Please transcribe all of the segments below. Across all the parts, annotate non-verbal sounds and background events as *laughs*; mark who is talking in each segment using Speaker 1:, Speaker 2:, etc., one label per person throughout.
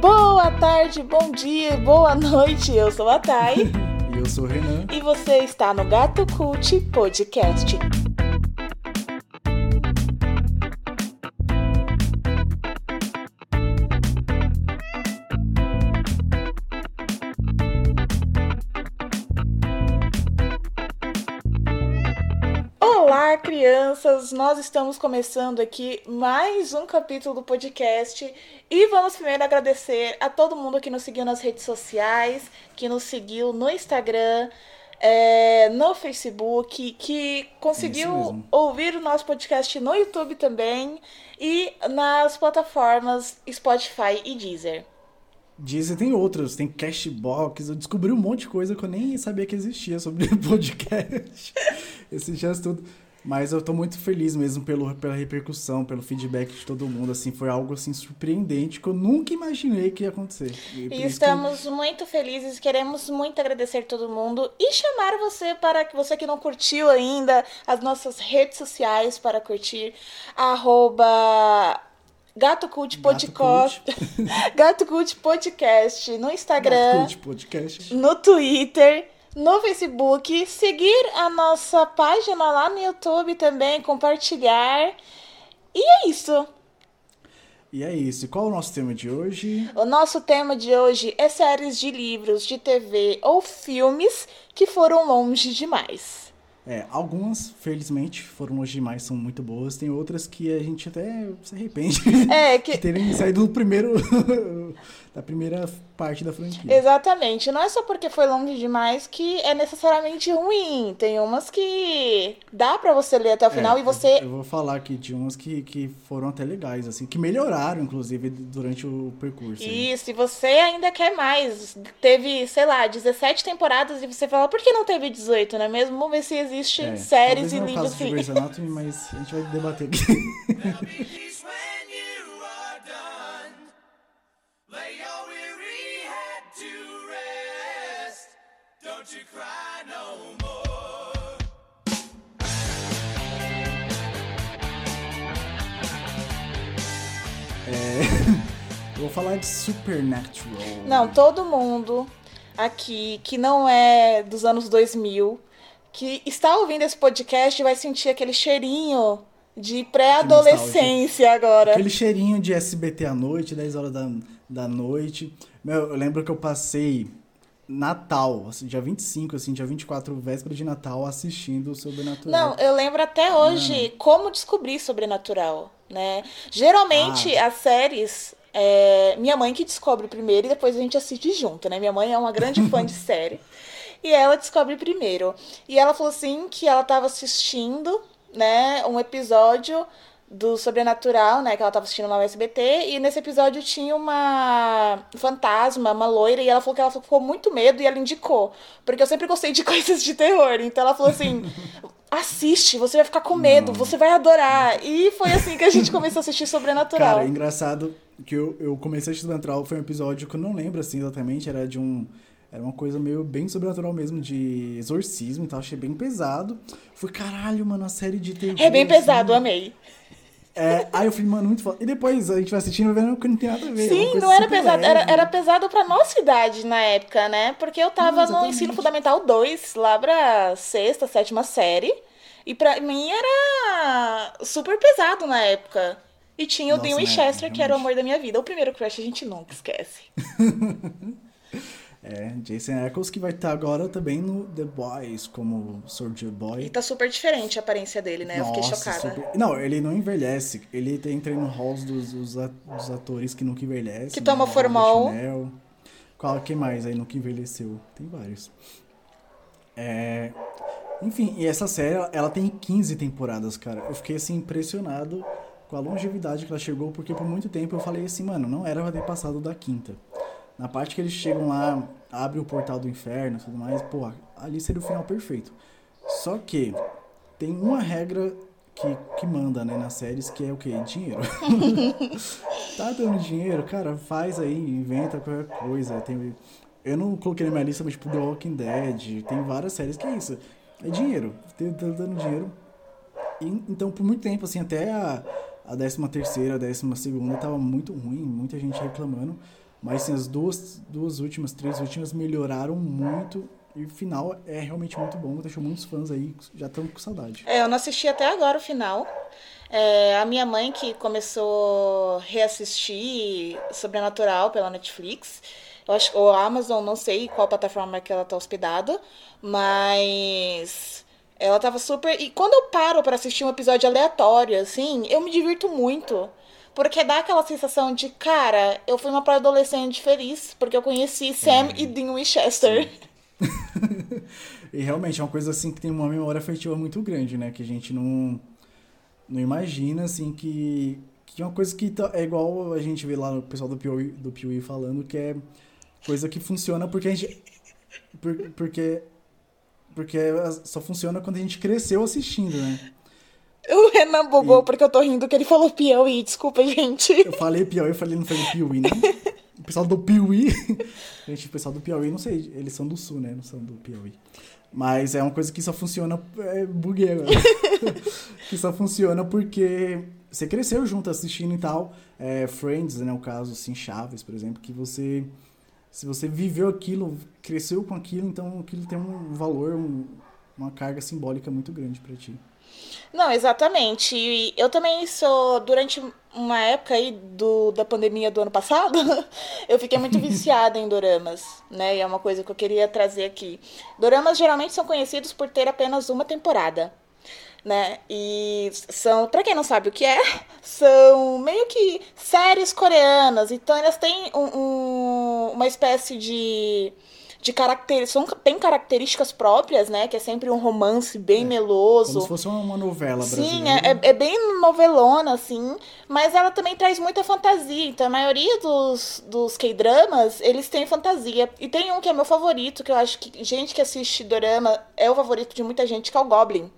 Speaker 1: Boa tarde, bom dia, boa noite. Eu sou a Thay. *laughs*
Speaker 2: e eu sou o Renan.
Speaker 1: E você está no Gato Cult Podcast. Olá, crianças! Nós estamos começando aqui mais um capítulo do podcast e vamos primeiro agradecer a todo mundo que nos seguiu nas redes sociais, que nos seguiu no Instagram, é, no Facebook, que conseguiu ouvir o nosso podcast no YouTube também e nas plataformas Spotify e Deezer.
Speaker 2: Deezer tem outras, tem Cashbox, eu descobri um monte de coisa que eu nem sabia que existia sobre *laughs* podcast. Esses dias tudo. Mas eu tô muito feliz mesmo pelo, pela repercussão, pelo feedback de todo mundo, assim, foi algo assim surpreendente que eu nunca imaginei que ia acontecer.
Speaker 1: E, e estamos que... muito felizes, queremos muito agradecer todo mundo e chamar você para que você que não curtiu ainda as nossas redes sociais para curtir arroba Gato Cult Podcast. Gato Cult *laughs* Podcast no Instagram. Gato Cult Podcast. No Twitter no Facebook, seguir a nossa página lá no YouTube também, compartilhar. E é isso.
Speaker 2: E é isso. E qual é o nosso tema de hoje?
Speaker 1: O nosso tema de hoje é séries de livros, de TV ou filmes que foram longe demais.
Speaker 2: É, algumas, felizmente, foram hoje demais, são muito boas. Tem outras que a gente até se arrepende é, *laughs* que... de terem saído do primeiro. *laughs* da primeira parte da franquia.
Speaker 1: Exatamente. Não é só porque foi longe demais que é necessariamente ruim. Tem umas que dá para você ler até o final
Speaker 2: é,
Speaker 1: e você.
Speaker 2: Eu vou falar aqui de umas que, que foram até legais, assim, que melhoraram, inclusive, durante o percurso.
Speaker 1: Isso, e você ainda quer mais. Teve, sei lá, 17 temporadas e você fala, por que não teve 18, não é mesmo? Vamos ver se existe é, séries e livros
Speaker 2: assim. *laughs* Anatomy, mas a gente vai debater aqui. *laughs* É... *laughs* Eu vou falar de Supernatural.
Speaker 1: Não, todo mundo aqui que não é dos anos 2000, que está ouvindo esse podcast vai sentir aquele cheirinho de pré-adolescência agora.
Speaker 2: Aquele cheirinho de SBT à noite, 10 horas da, da noite. Meu, eu lembro que eu passei Natal, assim, dia 25, assim, dia 24, véspera de Natal, assistindo o Sobrenatural.
Speaker 1: Não, eu lembro até hoje como descobrir Sobrenatural, né? Geralmente ah. as séries é, minha mãe que descobre primeiro e depois a gente assiste junto, né? Minha mãe é uma grande fã de *laughs* série. E ela descobre primeiro. E ela falou assim que ela estava assistindo, né, um episódio do Sobrenatural, né, que ela tava assistindo lá no SBT, e nesse episódio tinha uma fantasma, uma loira, e ela falou que ela ficou muito medo e ela indicou, porque eu sempre gostei de *laughs* coisas de terror, então ela falou assim, assiste, você vai ficar com medo, Não. você vai adorar, e foi assim que a gente começou a assistir Sobrenatural.
Speaker 2: Cara, é engraçado que eu, eu comecei a assistir Sobrenatural, foi um episódio que eu não lembro, assim, exatamente, era de um... Era uma coisa meio bem sobrenatural mesmo, de exorcismo e tal. Achei bem pesado. Foi caralho, mano, a série de terror.
Speaker 1: É bem pesado, assim. amei.
Speaker 2: É, aí eu falei, mano, muito foda. E depois a gente vai assistindo e vendo que não tem nada a ver.
Speaker 1: É Sim, não era pesado. Era, era pesado pra nossa idade na época, né? Porque eu tava não, no ensino fundamental 2, lá pra sexta, sétima série. E pra mim era super pesado na época. E tinha o Dean né, Winchester, né? que era o amor da minha vida. O primeiro crush a gente nunca esquece. *laughs*
Speaker 2: É, Jason Ackles que vai estar agora também no The Boys como Soldier Boy.
Speaker 1: E tá super diferente a aparência dele, né? Nossa, Eu fiquei chocada. Super...
Speaker 2: Não, ele não envelhece. Ele entra no halls dos, dos atores que nunca envelhecem.
Speaker 1: Que toma né? formol.
Speaker 2: Qual que mais aí nunca envelheceu? Tem vários. É... Enfim, e essa série, ela tem 15 temporadas, cara. Eu fiquei assim impressionado com a longevidade que ela chegou, porque por muito tempo eu falei assim, mano, não era pra ter passado da quinta. Na parte que eles chegam lá, abre o portal do inferno e tudo mais, pô, ali seria o final perfeito. Só que tem uma regra que, que manda, né, nas séries, que é o quê? Dinheiro. *laughs* tá dando dinheiro, cara, faz aí, inventa qualquer coisa. Tem, eu não coloquei na minha lista, mas tipo The Walking Dead, tem várias séries que é isso. É dinheiro, tá dando dinheiro. E, então, por muito tempo, assim, até a, a 13 terceira, a 12 segunda tava muito ruim, muita gente reclamando. Mas assim, as duas, duas últimas, três últimas melhoraram muito. E o final é realmente muito bom. Deixou muitos fãs aí, já estão com saudade.
Speaker 1: É, eu não assisti até agora o final. É, a minha mãe que começou a reassistir Sobrenatural pela Netflix. Eu acho ou Amazon, não sei qual plataforma que ela tá hospedada, mas ela tava super. E quando eu paro para assistir um episódio aleatório, assim, eu me divirto muito. Porque dá aquela sensação de, cara, eu fui uma pré-adolescente feliz, porque eu conheci Sam é. e Dean Winchester. *laughs*
Speaker 2: e realmente é uma coisa assim que tem uma memória afetiva muito grande, né? Que a gente não, não imagina, assim, que, que é uma coisa que tá, é igual a gente vê lá no pessoal do Piuí, do Piuí falando, que é coisa que funciona porque a gente. Por, porque. Porque só funciona quando a gente cresceu assistindo, né?
Speaker 1: O Renan bugou e... porque eu tô rindo que ele falou Piauí, desculpa, gente.
Speaker 2: Eu falei Piauí, eu falei, não falei Piauí, né? O pessoal do Piauí. *laughs* gente, o pessoal do Piauí, não sei, eles são do sul, né? Não são do Piauí. Mas é uma coisa que só funciona. É, buguei agora. *laughs* que só funciona porque você cresceu junto assistindo e tal. É, Friends, né? O caso, assim, Chaves, por exemplo, que você. Se você viveu aquilo, cresceu com aquilo, então aquilo tem um valor, um, uma carga simbólica muito grande para ti.
Speaker 1: Não, exatamente. E eu também sou, durante uma época aí do, da pandemia do ano passado, *laughs* eu fiquei muito viciada em doramas, né? E é uma coisa que eu queria trazer aqui. Doramas geralmente são conhecidos por ter apenas uma temporada. Né? E são, para quem não sabe o que é, *laughs* são meio que séries coreanas. Então elas têm um, um, uma espécie de de características. Tem características próprias, né? Que é sempre um romance bem é, meloso.
Speaker 2: Como se fosse uma novela brasileira.
Speaker 1: Sim, é, é, é, bem novelona, assim. Mas ela também traz muita fantasia. Então, a maioria dos, dos K-dramas, eles têm fantasia. E tem um que é meu favorito, que eu acho que gente que assiste Dorama é o favorito de muita gente, que é o Goblin.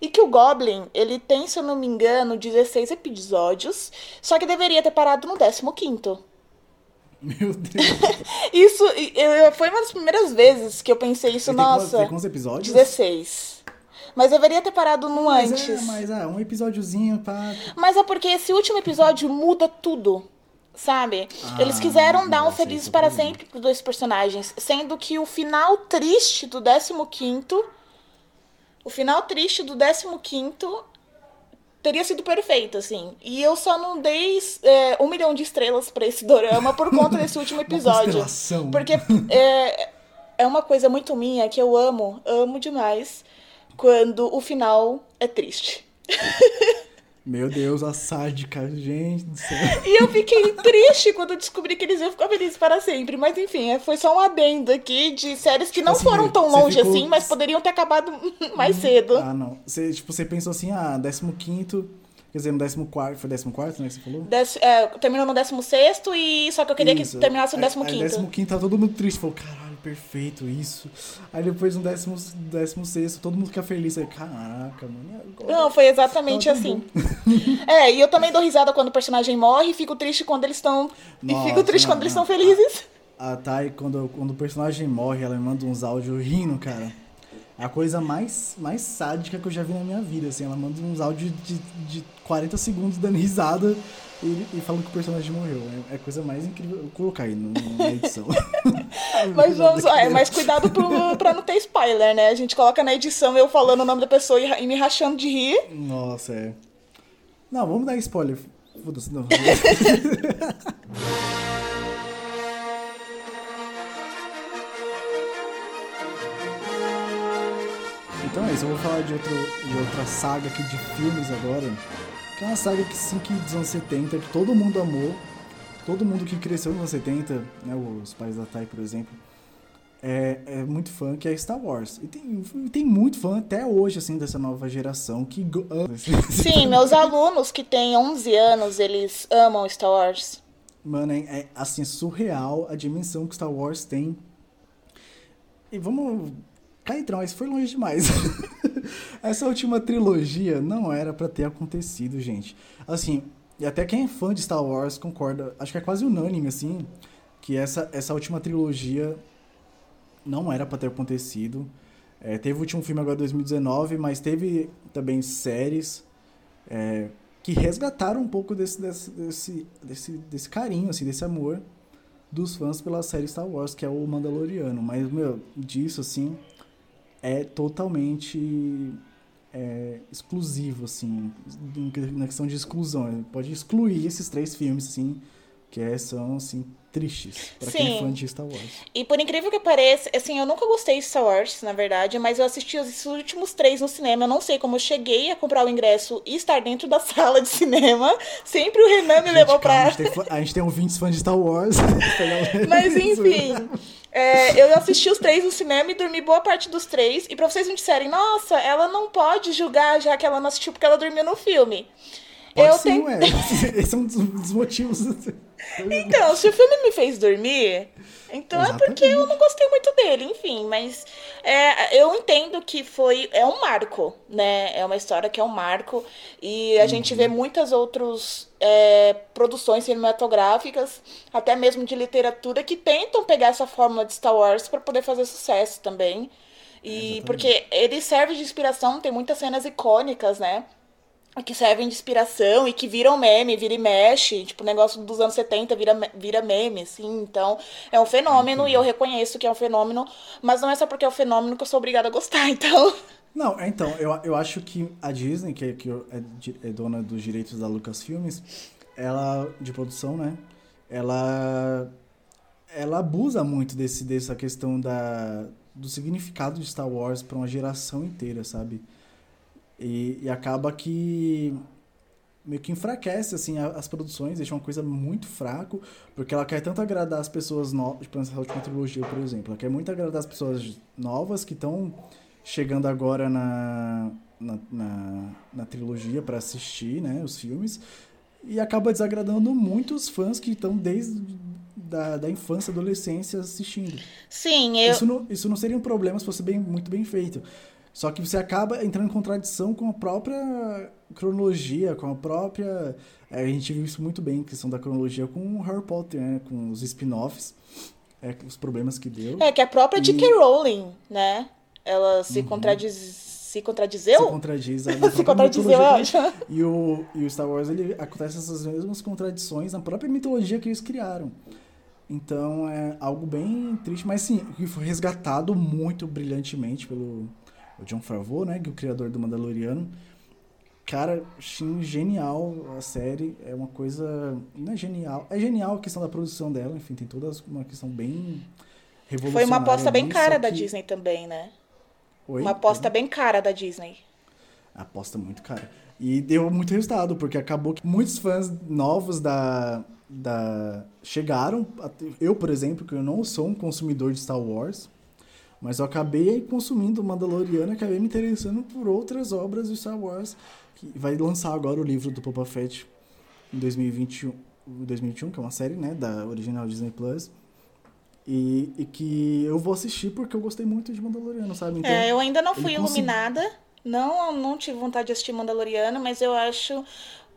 Speaker 1: E que o Goblin, ele tem, se eu não me engano, 16 episódios, só que deveria ter parado no 15º. *laughs*
Speaker 2: Meu Deus.
Speaker 1: isso eu, foi uma das primeiras vezes que eu pensei isso, nossa.
Speaker 2: Tem quantos episódios?
Speaker 1: 16. Mas deveria ter parado no
Speaker 2: mas
Speaker 1: é, antes.
Speaker 2: É, mas ah, um episódiozinho pra.
Speaker 1: Mas é porque esse último episódio muda tudo. Sabe? Ah, Eles quiseram dar um feliz para sempre para dois personagens. Sendo que o final triste do 15. O final triste do 15 teria sido perfeito, assim. E eu só não dei é, um milhão de estrelas para esse dorama por conta desse *laughs* último episódio. porque é, é uma coisa muito minha que eu amo, amo demais, quando o final é triste. *laughs*
Speaker 2: Meu Deus, a sádica, gente do céu.
Speaker 1: E eu fiquei triste quando descobri que eles iam ficar felizes para sempre. Mas enfim, é, foi só um adendo aqui de séries que não assim, foram tão longe ficou... assim, mas poderiam ter acabado *laughs* mais uhum. cedo.
Speaker 2: Ah, não. Você, tipo, você pensou assim, ah, 15 Quer dizer, no 14, foi 14, né, que você falou?
Speaker 1: Dez, é, terminou no 16 e só que eu queria isso. que terminasse no 15.
Speaker 2: É, é, 15 tá todo mundo triste, falou, caralho, perfeito, isso. Aí depois no 16 todo mundo fica feliz, aí, caraca, mano.
Speaker 1: Agora? Não, foi exatamente tá assim. *laughs* é, e eu também dou risada quando o personagem morre e fico triste quando eles estão. E fico triste não, quando não. eles estão felizes.
Speaker 2: A, a Thay, quando, quando o personagem morre, ela me manda uns áudios rindo, cara a coisa mais, mais sádica que eu já vi na minha vida, assim. Ela manda uns áudios de, de 40 segundos dando risada e, e falando que o personagem morreu. É, é a coisa mais incrível. Eu vou colocar aí no, na edição. *laughs*
Speaker 1: mas vamos é, mas cuidado pro, pra não ter spoiler, né? A gente coloca na edição eu falando o nome da pessoa e, e me rachando de rir.
Speaker 2: Nossa, é. Não, vamos dar spoiler. Foda-se, não. *laughs* É eu vou falar de, outro, de outra saga aqui de filmes agora. Que é uma saga que sim que dos anos 70, que todo mundo amou. Todo mundo que cresceu nos anos 70, né, os pais da Tai, por exemplo, é, é muito fã, que é Star Wars. E tem, tem muito fã até hoje, assim, dessa nova geração que ama.
Speaker 1: Sim, meus alunos que têm 11 anos, eles amam Star Wars.
Speaker 2: Mano, é, é assim, surreal a dimensão que Star Wars tem. E vamos Cá entre nós, foi longe demais. *laughs* Essa última trilogia não era para ter acontecido, gente. Assim, e até quem é fã de Star Wars concorda, acho que é quase unânime, assim, que essa, essa última trilogia não era para ter acontecido. É, teve o último filme agora em 2019, mas teve também séries é, que resgataram um pouco desse, desse, desse, desse, desse carinho, assim, desse amor dos fãs pela série Star Wars, que é o Mandaloriano. Mas, meu, disso, assim, é totalmente é, exclusivo, assim, na questão de exclusão. Pode excluir esses três filmes, assim, que é, são, assim, tristes pra Sim. quem é fã de Star Wars.
Speaker 1: E por incrível que pareça, assim, eu nunca gostei de Star Wars, na verdade, mas eu assisti os últimos três no cinema. Eu não sei como eu cheguei a comprar o ingresso e estar dentro da *laughs* sala de cinema. Sempre o Renan me gente, levou
Speaker 2: calma,
Speaker 1: pra.
Speaker 2: A gente, tem, a gente tem ouvintes fãs de Star Wars. *laughs*
Speaker 1: mas enfim. É, eu assisti os três no cinema e dormi boa parte dos três. E pra vocês me disserem, nossa, ela não pode julgar já que ela não assistiu porque ela dormiu no filme.
Speaker 2: Pode eu sim, tenho... *laughs* Esse é um dos motivos.
Speaker 1: Então, se o filme me fez dormir, então Exatamente. é porque eu não gostei muito dele, enfim. Mas é, eu entendo que foi. É um marco, né? É uma história que é um marco. E a uhum. gente vê muitas outras é, produções cinematográficas, até mesmo de literatura, que tentam pegar essa fórmula de Star Wars para poder fazer sucesso também. E Exatamente. porque ele serve de inspiração, tem muitas cenas icônicas, né? Que servem de inspiração e que viram meme, vira e mexe, tipo, o negócio dos anos 70 vira, vira meme, assim, então é um fenômeno e eu reconheço que é um fenômeno, mas não é só porque é um fenômeno que eu sou obrigada a gostar, *laughs* então...
Speaker 2: Não, então, eu, eu acho que a Disney, que, que é, é dona dos direitos da Lucasfilmes, ela, de produção, né, ela, ela abusa muito desse, dessa questão da, do significado de Star Wars para uma geração inteira, sabe? E, e acaba que meio que enfraquece assim as produções, deixa uma coisa muito fraco, porque ela quer tanto agradar as pessoas novas, tipo nessa última trilogia, por exemplo, ela quer muito agradar as pessoas novas que estão chegando agora na, na, na, na trilogia para assistir, né, os filmes, e acaba desagradando muitos fãs que estão desde da, da infância, adolescência assistindo.
Speaker 1: Sim, eu...
Speaker 2: Isso não, isso não seria um problema se fosse bem, muito bem feito. Só que você acaba entrando em contradição com a própria cronologia, com a própria. É, a gente viu isso muito bem, a questão da cronologia com Harry Potter, né? Com os spin-offs, é, os problemas que deu.
Speaker 1: É, que a própria e... J.K. Rowling, né? Ela se uhum. contradiz. Se contradizeu? Se
Speaker 2: contradiz. *laughs*
Speaker 1: se contradizeu.
Speaker 2: E o, e o Star Wars, ele acontece essas mesmas contradições na própria mitologia que eles criaram. Então é algo bem triste, mas sim, que foi resgatado muito brilhantemente pelo, o John Favreau, né, que é o criador do Mandaloriano. Cara, achei genial a série, é uma coisa, não é genial, é genial a questão da produção dela, enfim, tem toda uma questão bem revolucionária.
Speaker 1: Foi uma aposta bem cara da Disney também, né? Oi? Uma aposta bem cara da Disney.
Speaker 2: Aposta muito cara. E deu muito resultado, porque acabou que muitos fãs novos da, da chegaram. Eu, por exemplo, que eu não sou um consumidor de Star Wars, mas eu acabei consumindo Mandaloriano acabei me interessando por outras obras de Star Wars. Que vai lançar agora o livro do Boba Fett em 2021, 2021 que é uma série né, da original Disney Plus. E, e, que eu vou assistir porque eu gostei muito de Mandaloriano, sabe?
Speaker 1: Então, é, eu ainda não fui iluminada. Não, não tive vontade de assistir Mandaloriano, mas eu acho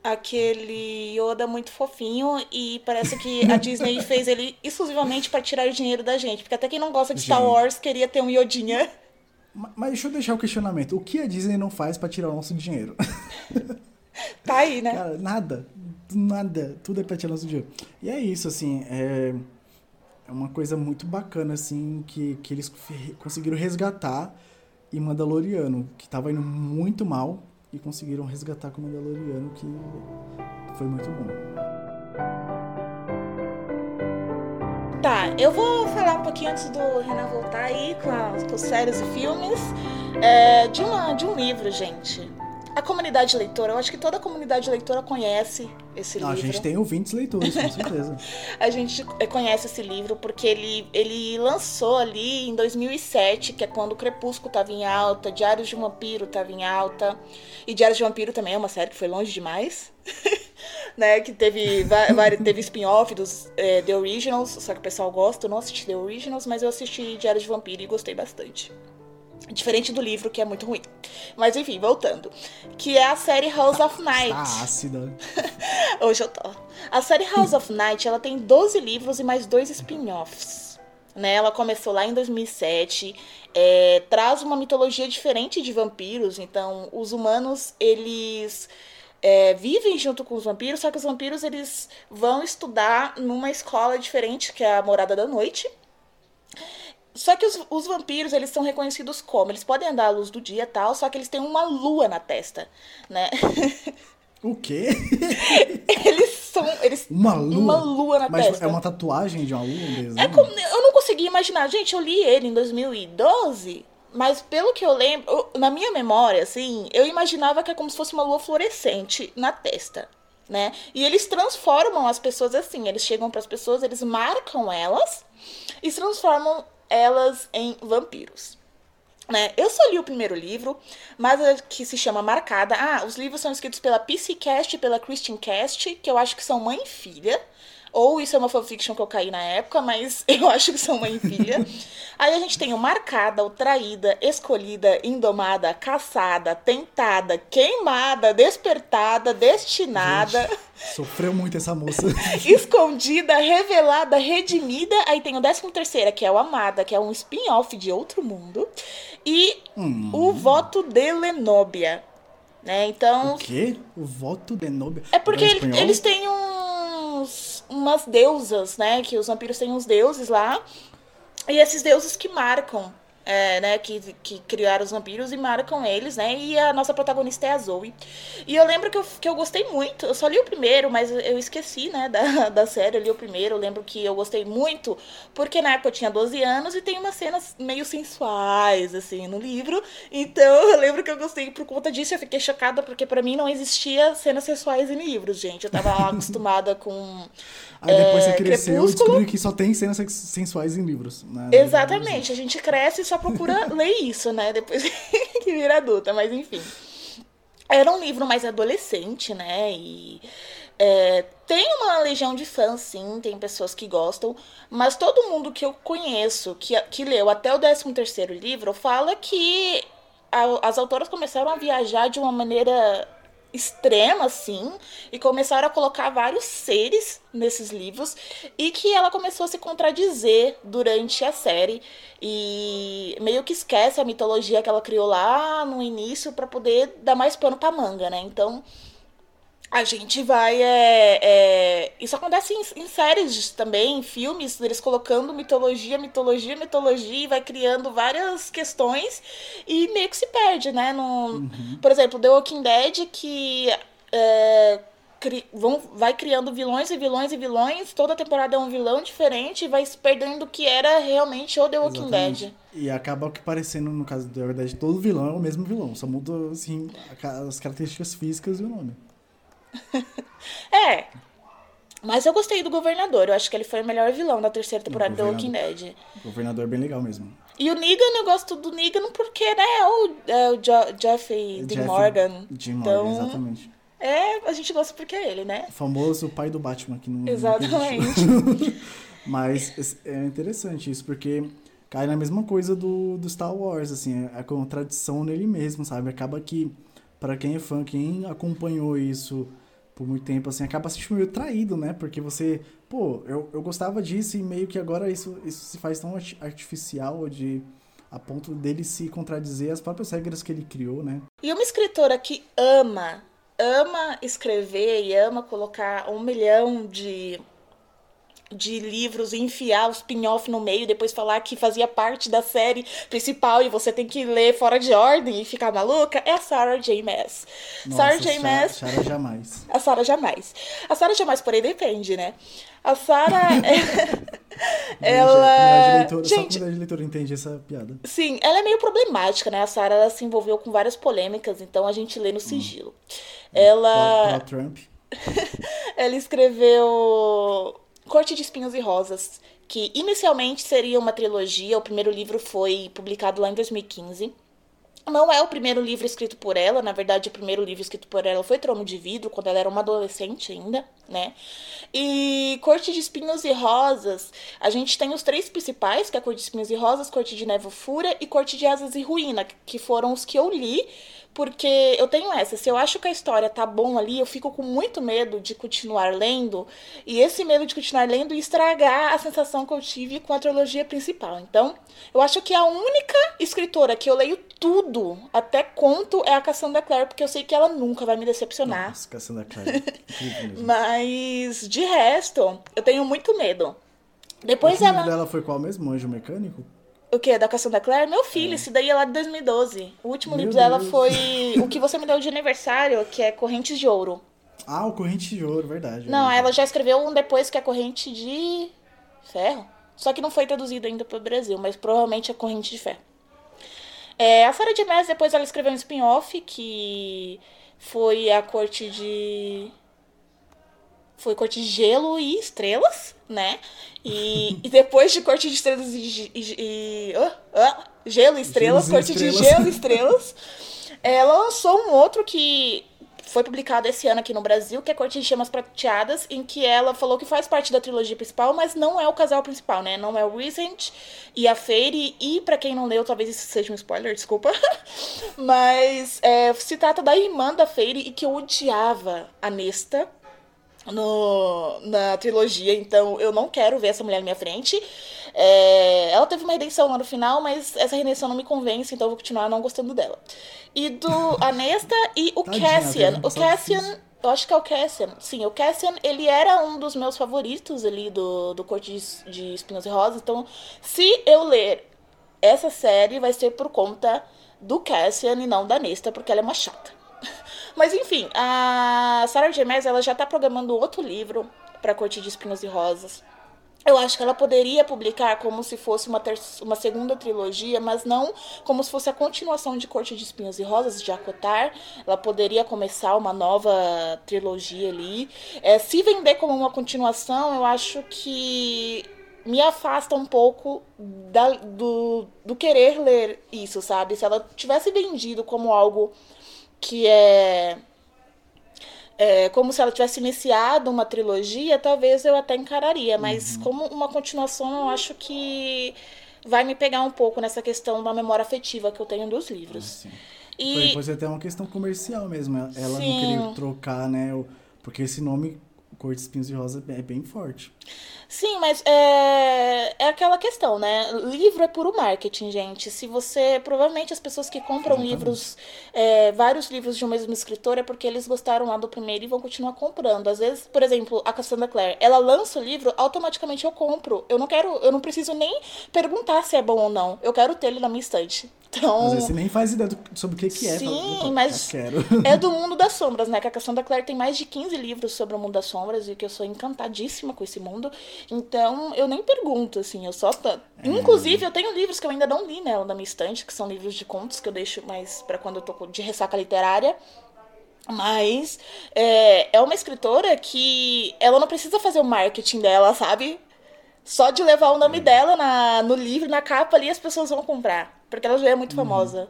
Speaker 1: aquele Yoda muito fofinho e parece que a Disney *laughs* fez ele exclusivamente para tirar o dinheiro da gente, porque até quem não gosta de gente. Star Wars queria ter um Yodinha.
Speaker 2: Mas deixa eu deixar o questionamento. O que a Disney não faz para tirar o nosso dinheiro? *laughs*
Speaker 1: tá aí, né?
Speaker 2: Cara, nada. Nada. Tudo é pra tirar o nosso dinheiro. E é isso, assim. É, é uma coisa muito bacana, assim, que, que eles conseguiram resgatar em Mandaloriano, que tava indo muito mal e conseguiram resgatar com o Mandaloriano, que foi muito bom.
Speaker 1: Tá, eu vou falar um pouquinho antes do Renan voltar aí com, a, com séries e filmes é, de, uma, de um livro, gente. A comunidade leitora, eu acho que toda a comunidade leitora conhece esse Não, livro.
Speaker 2: A gente tem ouvintes leitores, com certeza. *laughs*
Speaker 1: a gente eh, conhece esse livro porque ele, ele lançou ali em 2007, que é quando o Crepúsculo estava em alta, Diários de um Vampiro estava em alta. E Diários de um Vampiro também é uma série que foi longe demais. *laughs* né, que teve, teve spin-off dos é, The Originals, só que o pessoal gosta. Eu não assisti The Originals, mas eu assisti Diários de Vampiro e gostei bastante. Diferente do livro, que é muito ruim. Mas enfim, voltando. Que é a série House of Night.
Speaker 2: Tá ácida. *laughs*
Speaker 1: Hoje eu tô. A série House of Night, ela tem 12 livros e mais dois spin-offs. Né? Ela começou lá em 2007. É, traz uma mitologia diferente de vampiros. Então, os humanos, eles é, vivem junto com os vampiros, só que os vampiros eles vão estudar numa escola diferente, que é a Morada da Noite. Só que os, os, vampiros, eles são reconhecidos como? Eles podem andar à luz do dia e tal, só que eles têm uma lua na testa, né?
Speaker 2: O quê? *laughs*
Speaker 1: eles são. Eles,
Speaker 2: uma lua?
Speaker 1: Uma lua na
Speaker 2: Mas
Speaker 1: testa.
Speaker 2: é uma tatuagem de uma lua mesmo?
Speaker 1: É como, eu não consegui imaginar. Gente, eu li ele em 2012, mas pelo que eu lembro, na minha memória, assim, eu imaginava que é como se fosse uma lua fluorescente na testa. Né? E eles transformam as pessoas assim, eles chegam para as pessoas, eles marcam elas e transformam elas em vampiros. Né? Eu só li o primeiro livro, mas é que se chama Marcada. Ah, os livros são escritos pela PCcast e pela Christian Cast, que eu acho que são mãe e filha. Ou isso é uma fanfiction que eu caí na época, mas *laughs* eu acho que são mãe e filha. Aí a gente tem o marcada, o traída, escolhida, indomada, caçada, tentada, queimada, despertada, destinada.
Speaker 2: Gente, sofreu muito essa moça. *laughs*
Speaker 1: escondida, revelada, redimida. Aí tem o décimo terceira, que é o amada, que é um spin-off de outro mundo. E hum. o voto de Lenóbia. Né? Então.
Speaker 2: O quê? O voto de Lenóbia?
Speaker 1: É porque eles têm uns umas deusas, né? Que os vampiros têm uns deuses lá. E esses deuses que marcam é, né, que, que criaram os vampiros e marcam eles, né? E a nossa protagonista é a Zoe. E eu lembro que eu, que eu gostei muito. Eu só li o primeiro, mas eu esqueci, né, da, *laughs* da série. Eu li o primeiro. Eu lembro que eu gostei muito, porque na época eu tinha 12 anos e tem umas cenas meio sensuais, assim, no livro. Então eu lembro que eu gostei por conta disso. Eu fiquei chocada, porque para mim não existia cenas sensuais em livros, gente. Eu tava *laughs* acostumada com.
Speaker 2: Aí depois é, você cresceu Crepúsculo. e descobriu que só tem cenas sensuais em livros.
Speaker 1: Né? Exatamente. A gente cresce e só procura *laughs* ler isso, né? Depois *laughs* que vira adulta, mas enfim. Era um livro mais adolescente, né? E é, tem uma legião de fãs, sim, tem pessoas que gostam, mas todo mundo que eu conheço, que, que leu até o 13 terceiro livro, fala que a, as autoras começaram a viajar de uma maneira extrema, assim, e começaram a colocar vários seres nesses livros, e que ela começou a se contradizer durante a série, e meio que esquece a mitologia que ela criou lá no início para poder dar mais pano pra manga, né? Então, a gente vai. É, é... Isso acontece em, em, séries também, em filmes, eles colocando mitologia, mitologia, mitologia, e vai criando várias questões e meio que se perde, né? No, uhum. Por exemplo, The Walking Dead, que é, cri, vão, vai criando vilões e vilões e vilões, toda temporada é um vilão diferente e vai se perdendo o que era realmente o The Walking Exatamente. Dead.
Speaker 2: E acaba que parecendo, no caso do The Walking Dead, todo vilão é o mesmo vilão, só muda assim, as características físicas e o nome. *laughs*
Speaker 1: é. Mas eu gostei do governador. Eu acho que ele foi o melhor vilão da terceira temporada do Walking Dead.
Speaker 2: Governador bem legal mesmo.
Speaker 1: E o Negan, eu gosto do Negan porque, né, é o, é o jo Jeffrey Dean Morgan.
Speaker 2: Dean Morgan, então, exatamente.
Speaker 1: É, a gente gosta porque é ele, né?
Speaker 2: O famoso pai do Batman, que não
Speaker 1: Exatamente. *laughs*
Speaker 2: Mas é interessante isso, porque cai na mesma coisa do, do Star Wars, assim, é a contradição nele mesmo, sabe? Acaba que, para quem é fã, quem acompanhou isso por muito tempo, assim, acaba se sentindo meio traído, né? Porque você, pô, eu, eu gostava disso e meio que agora isso, isso se faz tão artificial de a ponto dele se contradizer as próprias regras que ele criou, né?
Speaker 1: E uma escritora que ama, ama escrever e ama colocar um milhão de de livros e enfiar os spin-off no meio, depois falar que fazia parte da série principal e você tem que ler fora de ordem e ficar maluca, é a Sarah J. Maas.
Speaker 2: Nossa, Sarah J. Maas. Sarah jamais.
Speaker 1: A Sarah jamais. A Sarah jamais, porém, depende, né? A Sarah. É, *laughs* *laughs* ela.
Speaker 2: Leitora, Gente, só a leitora entende essa piada.
Speaker 1: Sim, ela é meio problemática, né? A Sarah se envolveu com várias polêmicas, então a gente lê no hum. sigilo. Hum. Ela.
Speaker 2: Pro, pro Trump. *laughs*
Speaker 1: ela escreveu Corte de Espinhos e Rosas, que inicialmente seria uma trilogia, o primeiro livro foi publicado lá em 2015. Não é o primeiro livro escrito por ela, na verdade, o primeiro livro escrito por ela foi Trono de Vidro, quando ela era uma adolescente ainda, né? E Corte de Espinhos e Rosas, a gente tem os três principais, que é Corte de Espinhos e Rosas, Corte de Nevo Fúria e Corte de Asas e Ruína, que foram os que eu li porque eu tenho essa, se eu acho que a história tá bom ali, eu fico com muito medo de continuar lendo, e esse medo de continuar lendo estragar a sensação que eu tive com a trilogia principal. Então, eu acho que a única escritora que eu leio tudo até conto, é a Cassandra Clare, porque eu sei que ela nunca vai me decepcionar.
Speaker 2: Nossa, Cassandra Clare. *laughs*
Speaker 1: Mas, de resto, eu tenho muito medo. Depois
Speaker 2: o
Speaker 1: ela.
Speaker 2: dela foi qual mesmo? Anjo Mecânico?
Speaker 1: O que? Da Cassandra Clare? Meu filho, é. esse daí é lá de 2012. O último Meu livro Deus. dela foi *laughs* O que você me deu de aniversário, que é Correntes de Ouro.
Speaker 2: Ah, o Corrente de Ouro, verdade.
Speaker 1: Não, ela já escreveu um depois que é Corrente de Ferro. Só que não foi traduzido ainda para o Brasil, mas provavelmente é Corrente de Ferro. É, a Sarah de Maas, depois ela escreveu um spin-off que foi a corte de. Foi corte de gelo e estrelas, né? E, e depois de corte de estrelas e. e, e uh, uh, gelo e estrelas, corte estrelas. de gelo e estrelas. Ela lançou um outro que foi publicado esse ano aqui no Brasil, que é Corte de Chamas Prateadas, em que ela falou que faz parte da trilogia principal, mas não é o casal principal, né? Não é o Recent e a Fairy, e para quem não leu, talvez isso seja um spoiler, desculpa. *laughs* mas é, se trata da irmã da Fairy e que eu odiava a Nesta no, na trilogia, então eu não quero ver essa mulher na minha frente. É, ela teve uma redenção lá no final, mas essa redenção não me convence, então eu vou continuar não gostando dela. E do *laughs* Anesta e o Tadinha, Cassian. O Cassian, eu acho que é o Cassian. Sim, o Cassian, ele era um dos meus favoritos ali do, do Corte de, de Espinhos e Rosas. Então, se eu ler essa série, vai ser por conta do Cassian e não da Nesta, porque ela é uma chata. Mas enfim, a Sarah J. Maas, ela já tá programando outro livro para Corte de Espinhos e Rosas. Eu acho que ela poderia publicar como se fosse uma, uma segunda trilogia, mas não como se fosse a continuação de Corte de Espinhos e Rosas, de Acotar. Ela poderia começar uma nova trilogia ali. É, se vender como uma continuação, eu acho que me afasta um pouco da, do, do querer ler isso, sabe? Se ela tivesse vendido como algo que é é, como se ela tivesse iniciado uma trilogia, talvez eu até encararia, mas uhum. como uma continuação, eu acho que vai me pegar um pouco nessa questão da memória afetiva que eu tenho dos livros.
Speaker 2: Ah, e depois é até uma questão comercial mesmo, ela sim. não queria trocar, né, porque esse nome Cor de Espinhos e Rosa é bem forte.
Speaker 1: Sim, mas é, é aquela questão, né? Livro é puro marketing, gente. Se você. Provavelmente as pessoas que compram Exatamente. livros, é, vários livros de um mesmo escritor, é porque eles gostaram lá do primeiro e vão continuar comprando. Às vezes, por exemplo, a Cassandra Clare, ela lança o livro, automaticamente eu compro. Eu não quero, eu não preciso nem perguntar se é bom ou não. Eu quero ter ele na minha estante. Então,
Speaker 2: Às vezes você nem faz ideia do, sobre o que, que é.
Speaker 1: Sim, mas é do mundo das sombras, né? Que a Cassandra Clare tem mais de 15 livros sobre o mundo das sombras e que eu sou encantadíssima com esse mundo. Então, eu nem pergunto, assim, eu só. É. Inclusive, eu tenho livros que eu ainda não li nela na minha estante, que são livros de contos que eu deixo mais para quando eu tô de ressaca literária. Mas é, é uma escritora que ela não precisa fazer o marketing dela, sabe? Só de levar o nome é. dela na, no livro, na capa ali, as pessoas vão comprar. Porque ela já é muito uhum. famosa.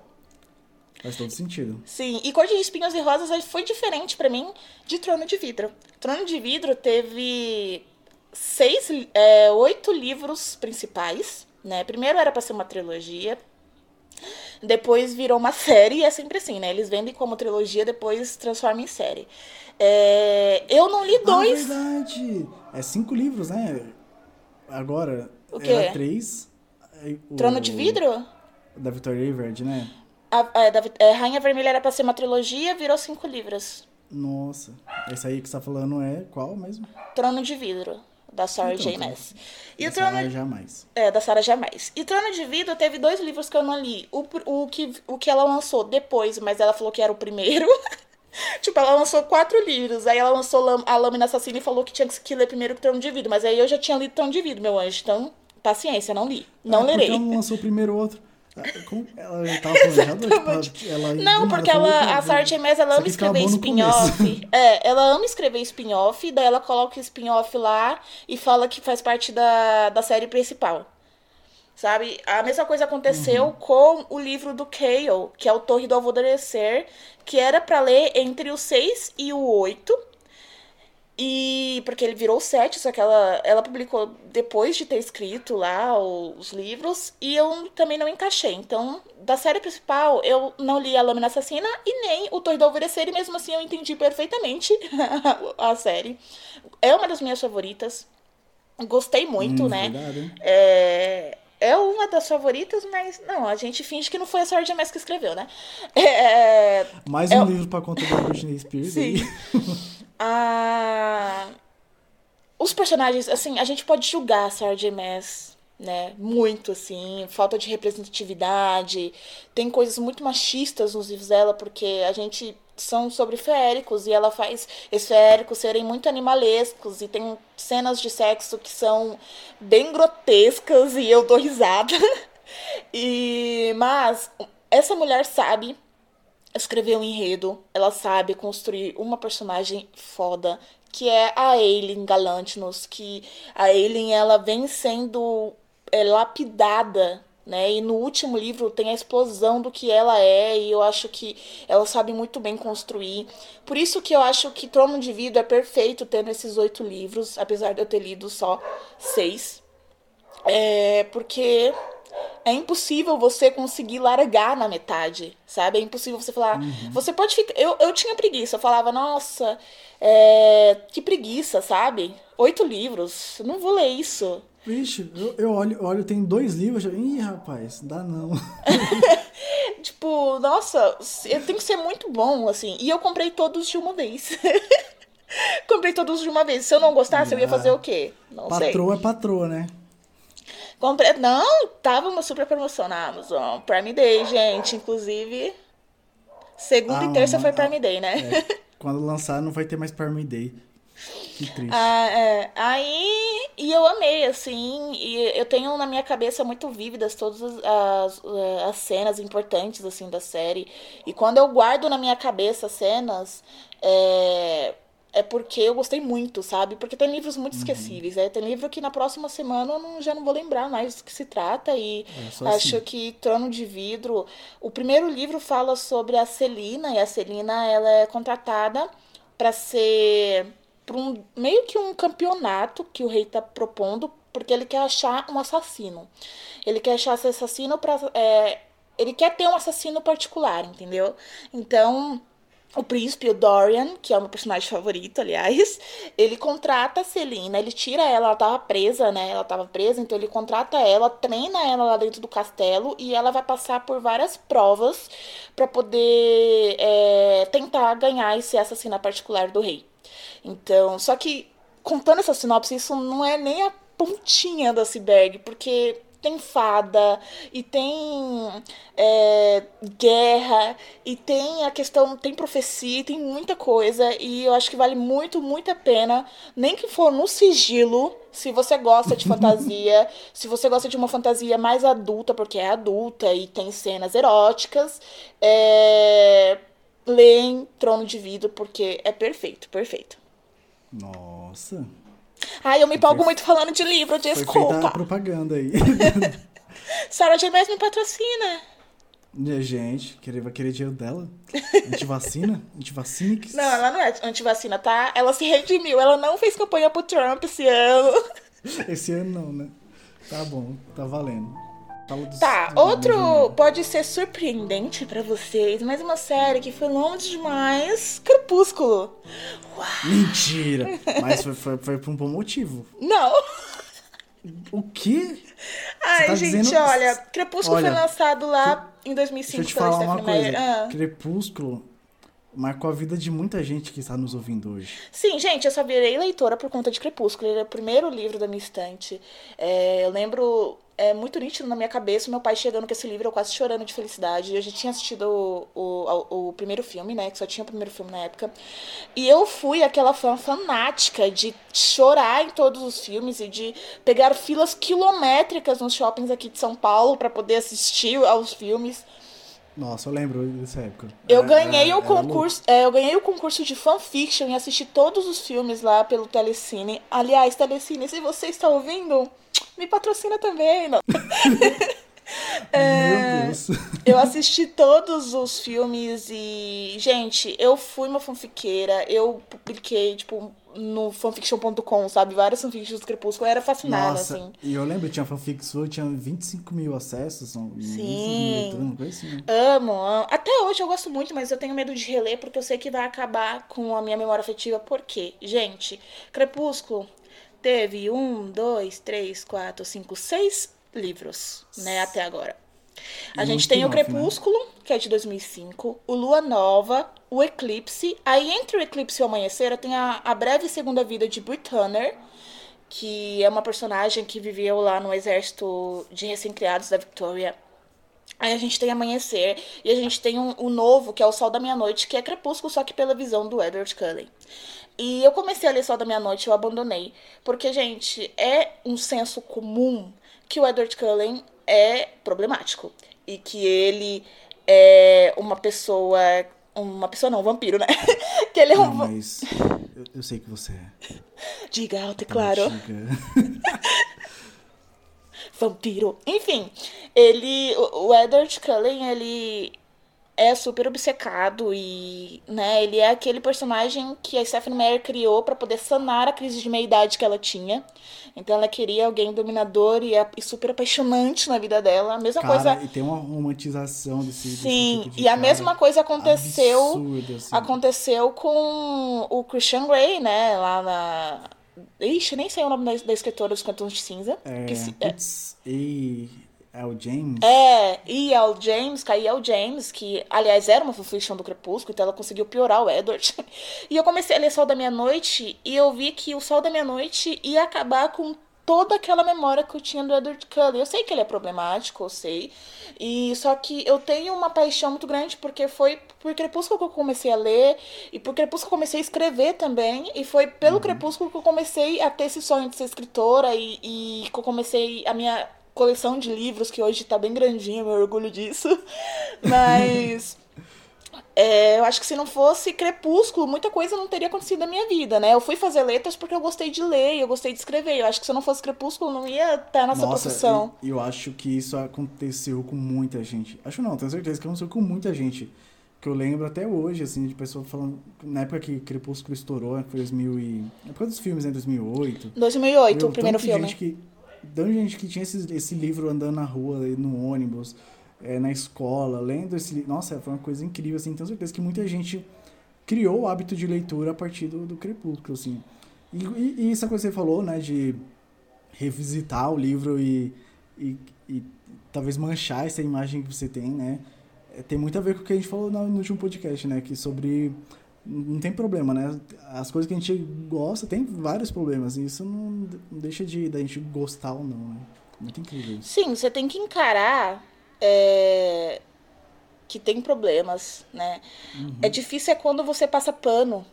Speaker 2: Faz todo sentido.
Speaker 1: Sim, e Cor de Espinhos e Rosas foi diferente para mim de Trono de Vidro. Trono de Vidro teve seis, é, oito livros principais, né? Primeiro era para ser uma trilogia, depois virou uma *laughs* série, e é sempre assim, né? Eles vendem como trilogia, depois transformam em série. É, eu não li dois.
Speaker 2: Ah, verdade! É cinco livros, né? Agora,
Speaker 1: o quê?
Speaker 2: era três.
Speaker 1: O... Trono de Vidro?
Speaker 2: Da Victoria Everett, né?
Speaker 1: A, a, da, é, Rainha Vermelha era pra ser uma trilogia, virou cinco livros.
Speaker 2: Nossa. Esse aí que você tá falando é qual mesmo?
Speaker 1: Trono de Vidro, da Sarah então, J. Maas.
Speaker 2: E da o Trono... Sarah Jamais.
Speaker 1: É, da Sarah Jamais. E Trono de Vidro teve dois livros que eu não li. O, o, que, o que ela lançou depois, mas ela falou que era o primeiro. *laughs* tipo, ela lançou quatro livros. Aí ela lançou A Lâmina Assassina e falou que tinha que ler primeiro o Trono de Vidro. Mas aí eu já tinha lido Trono de Vidro, meu anjo. Então, paciência, não li. Não
Speaker 2: ah,
Speaker 1: lerei.
Speaker 2: Então lançou primeiro outro. Como ela tava planejada? tipo, ela,
Speaker 1: não, porque ela, a Sarah Maas, ela ama escrever spin-off. *laughs* É, ela ama escrever spin-off, daí ela coloca o spin-off lá e fala que faz parte da, da série principal. Sabe? A mesma coisa aconteceu uhum. com o livro do Cale, que é o Torre do Alvorecer, que era para ler entre o 6 e o 8 e porque ele virou sete, só que ela, ela publicou depois de ter escrito lá os livros, e eu também não encaixei. Então, da série principal, eu não li A Lâmina Assassina e nem O Torre do Alvorecer, e mesmo assim eu entendi perfeitamente *laughs* a série. É uma das minhas favoritas. Gostei muito,
Speaker 2: hum,
Speaker 1: né? É, é uma das favoritas, mas não, a gente finge que não foi a Sarah J. Maas que escreveu, né? *laughs* É,
Speaker 2: Mais um é, livro pra conta da Britney Spears. *laughs* Sim.
Speaker 1: Ah, os personagens, assim, a gente pode julgar a Sarah J. Maas né? Muito, assim, falta de representatividade. Tem coisas muito machistas nos livros dela, porque a gente são sobre feéricos e ela faz esses feéricos serem muito animalescos e tem cenas de sexo que são bem grotescas e eu dou risada. *laughs* e mas essa mulher sabe escrever um enredo, ela sabe construir uma personagem foda, que é a Aileen Galantinos, que a Aileen ela vem sendo é, lapidada né? E no último livro tem a explosão do que ela é, e eu acho que ela sabe muito bem construir. Por isso que eu acho que Trono de Vida é perfeito tendo esses oito livros, apesar de eu ter lido só seis. É porque é impossível você conseguir largar na metade, sabe? É impossível você falar. Uhum. Você pode ficar. Eu, eu tinha preguiça, eu falava, nossa, é... que preguiça, sabe? Oito livros, não vou ler isso.
Speaker 2: Vixe, eu, eu olho, olho, tem dois livros, ih, rapaz, dá não. *laughs* *laughs*
Speaker 1: tipo, nossa, tem que ser muito bom, assim. E eu comprei todos de uma vez. *laughs* comprei todos de uma vez. Se eu não gostasse, eu ia fazer o quê?
Speaker 2: Não patroa sei. é patroa, né?
Speaker 1: Comprei. Não, tava uma super promoção na Amazon. Prime Day, gente. Inclusive, segunda ah, e terça foi Prime Day, né?
Speaker 2: É, *laughs* quando lançar, não vai ter mais Prime Day. Que triste.
Speaker 1: Ah, é. Aí, e eu amei, assim, e eu tenho na minha cabeça muito vívidas todas as, as, eh, as, cenas importantes, assim, da série. E quando eu guardo na minha cabeça cenas, é, é porque eu gostei muito, sabe? Porque tem livros muito uhum. esquecíveis, é Tem livro que na próxima semana eu não, já não vou lembrar mais do que se trata. E é acho assim. que Trono de Vidro. O primeiro livro fala sobre a Celina, e a Celina ela é contratada para ser para um meio que um campeonato que o rei está propondo, porque ele quer achar um assassino. Ele quer achar esse assassino para é, ele quer ter um assassino particular, entendeu? Então, o príncipe, o Dorian, que é o meu personagem favorito, aliás, ele contrata a Celina, ele tira ela, ela tava presa, né? Ela tava presa, então ele contrata ela, treina ela lá dentro do castelo e ela vai passar por várias provas para poder é, tentar ganhar esse assassino particular do rei. Então, só que contando essa sinopse, isso não é nem a pontinha do iceberg, porque tem fada, e tem é, guerra, e tem a questão, tem profecia, tem muita coisa, e eu acho que vale muito, muito a pena, nem que for no sigilo, se você gosta de *laughs* fantasia, se você gosta de uma fantasia mais adulta, porque é adulta e tem cenas eróticas, é, leem Trono de Vidro, porque é perfeito, perfeito.
Speaker 2: Nossa.
Speaker 1: Ai, eu me empolgo muito falando de livro, desculpa. Foi
Speaker 2: propaganda aí. *laughs*
Speaker 1: Sarah J. Maas me patrocina.
Speaker 2: Gente, querer, vai querer dinheiro dela? *laughs* Antivacina? Antivacina? Que...
Speaker 1: Não, ela não é antivacina, tá? Ela se redimiu. Ela não fez campanha pro Trump esse ano.
Speaker 2: Esse ano não, né? Tá bom, tá valendo.
Speaker 1: Dos, tá, outro pode ser surpreendente para vocês, mas uma série que foi longe demais, Crepúsculo.
Speaker 2: Uau. Mentira! *laughs* Mas foi, foi, foi por um bom motivo.
Speaker 1: Não!
Speaker 2: O quê?
Speaker 1: Ai, tá gente, dizendo... olha, Crepúsculo olha, foi lançado lá em 2005
Speaker 2: deixa eu te falar uma coisa. Ah. Crepúsculo marcou a vida de muita gente que está nos ouvindo hoje.
Speaker 1: Sim, gente, eu só virei leitora por conta de Crepúsculo. Ele é o primeiro livro da minha estante. É, eu lembro é muito nítido na minha cabeça meu pai chegando com esse livro, eu quase chorando de felicidade. Eu já tinha assistido o, o, o, primeiro filme, né? Que só tinha o primeiro filme na época. E eu fui aquela fã fanática de chorar em todos os filmes e de pegar filas quilométricas nos shoppings aqui de São Paulo para poder assistir aos filmes.
Speaker 2: Nossa, eu lembro dessa época.
Speaker 1: Eu era, ganhei era, o concurso, é, eu ganhei o concurso de fanfiction e assisti todos os filmes lá pelo Telecine. Aliás, Telecine, se você está ouvindo, me patrocina também. Não. *laughs* *laughs*
Speaker 2: É.
Speaker 1: Eu assisti todos os filmes e, gente, eu fui uma fanfiqueira, eu publiquei, tipo, no fanfiction.com, sabe? Várias fanfictions do Crepúsculo, eu era fascinada, Nossa, assim.
Speaker 2: E eu lembro, tinha fanfics sua, tinha 25 mil acessos,
Speaker 1: Sim. Mil coisa assim, né? Amo, amo. Até hoje eu gosto muito, mas eu tenho medo de reler porque eu sei que vai acabar com a minha memória afetiva. Por quê? Gente, Crepúsculo teve um, dois, três, quatro, cinco, seis livros, né, até agora. A
Speaker 2: E
Speaker 1: gente
Speaker 2: um
Speaker 1: tem o
Speaker 2: né?
Speaker 1: Crepúsculo, que é de 2005, o Lua Nova, o Eclipse. Aí entre o Eclipse e o Amanhecer tem a, a breve segunda vida de Brit Turner, que é uma personagem que viveu lá no exército de recém-criados da Victoria. Aí a gente tem Amanhecer e a gente tem um, o novo, que é o Sol da Meia-Noite, que é Crepúsculo, só que pela visão do Edward Cullen. E eu comecei a ler Sol da Meia-Noite e eu abandonei. Porque, gente, é um senso comum que o Edward Cullen é problemático. E que ele é uma pessoa. Uma pessoa não, um vampiro, né? *laughs* que ele é um.
Speaker 2: Não, mas eu, eu sei que você é.
Speaker 1: Diga alto e claro.
Speaker 2: Antiga. *laughs*
Speaker 1: vampiro. Enfim, ele. O Edward Cullen, ele é super obcecado e, né, ele é aquele personagem que a Stephanie Meyer criou pra poder sanar a crise de meia-idade que ela tinha. Então ela queria alguém dominador e, e super apaixonante na vida dela. A mesma
Speaker 2: Cara,
Speaker 1: coisa.
Speaker 2: e tem uma romantização desse, desse
Speaker 1: Sim,
Speaker 2: tipo de
Speaker 1: e a mesma coisa aconteceu
Speaker 2: absurda, assim.
Speaker 1: aconteceu com o Christian Grey, né, lá na Ixi, nem sei o nome da, da escritora dos Cantons de Cinza.
Speaker 2: É,
Speaker 1: que se- é,
Speaker 2: putz, e é o James.
Speaker 1: É, e L. James, K.L. James, que, aliás, era uma fanfiction do Crepúsculo, então ela conseguiu piorar o Edward. *laughs* E eu comecei a ler Sol da Meia-Noite e eu vi que o Sol da Meia-Noite ia acabar com toda aquela memória que eu tinha do Edward Cullen. Eu sei que ele é problemático, eu sei. E só que eu tenho uma paixão muito grande porque foi por Crepúsculo que eu comecei a ler e por Crepúsculo que eu comecei a escrever também. E foi pelo Crepúsculo que eu comecei a ter esse sonho de ser escritora e, e que eu comecei a minha coleção de livros, que hoje tá bem grandinha, eu me orgulho disso. *laughs* Mas. é, eu acho que se não fosse Crepúsculo, muita coisa não teria acontecido na minha vida, né? Eu fui fazer letras porque eu gostei de ler, eu gostei de escrever. Eu acho que se eu não fosse Crepúsculo, eu não ia estar nessa
Speaker 2: Nossa,
Speaker 1: profissão.
Speaker 2: e- eu acho que isso aconteceu com muita gente. Acho não, tenho certeza que aconteceu com muita gente. Que eu lembro até hoje, assim, de pessoas falando. Na época que Crepúsculo estourou, né, foi 2000 e. Na época dos filmes, né? 2008.
Speaker 1: 2008,
Speaker 2: Meu,
Speaker 1: o primeiro filme.
Speaker 2: Gente que, tanto de gente que tinha esse, esse livro andando na rua, no ônibus, é, na escola, lendo esse livro. Nossa, foi uma coisa incrível, assim. Tenho certeza que muita gente criou o hábito de leitura a partir do, do Crepúsculo, assim. E, e, e essa coisa que você falou, né, de revisitar o livro e, e, e talvez manchar essa imagem que você tem, né? É, Tem muito a ver com o que a gente falou no, no último podcast, né? Que sobre. Não tem problema, né? As coisas que a gente gosta tem vários problemas. E isso não, deixa de da gente gostar ou não, né? Muito incrível.
Speaker 1: Sim, você tem que encarar é, que tem problemas, né?
Speaker 2: Uhum.
Speaker 1: É difícil é quando você passa pano,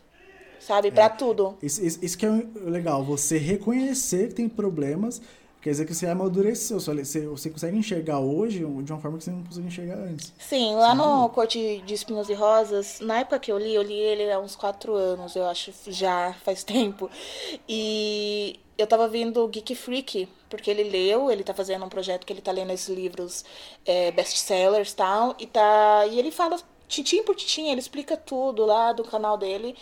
Speaker 1: sabe? Pra tudo.
Speaker 2: Isso, isso, isso que é legal, você reconhecer que tem problemas, quer dizer que você amadureceu. Você, consegue enxergar hoje de uma forma que você não conseguia enxergar antes.
Speaker 1: Sim, lá
Speaker 2: Sem
Speaker 1: no. Corte de Espinhos e Rosas, na época que eu li, eu li ele há uns quatro anos, eu acho, já faz *laughs* tempo. E eu tava vendo o Geek Freak, porque ele leu, ele tá fazendo um projeto que ele tá lendo esses livros é, best-sellers e tal, e, tá, e ele fala titim por titim, ele explica tudo lá do canal dele.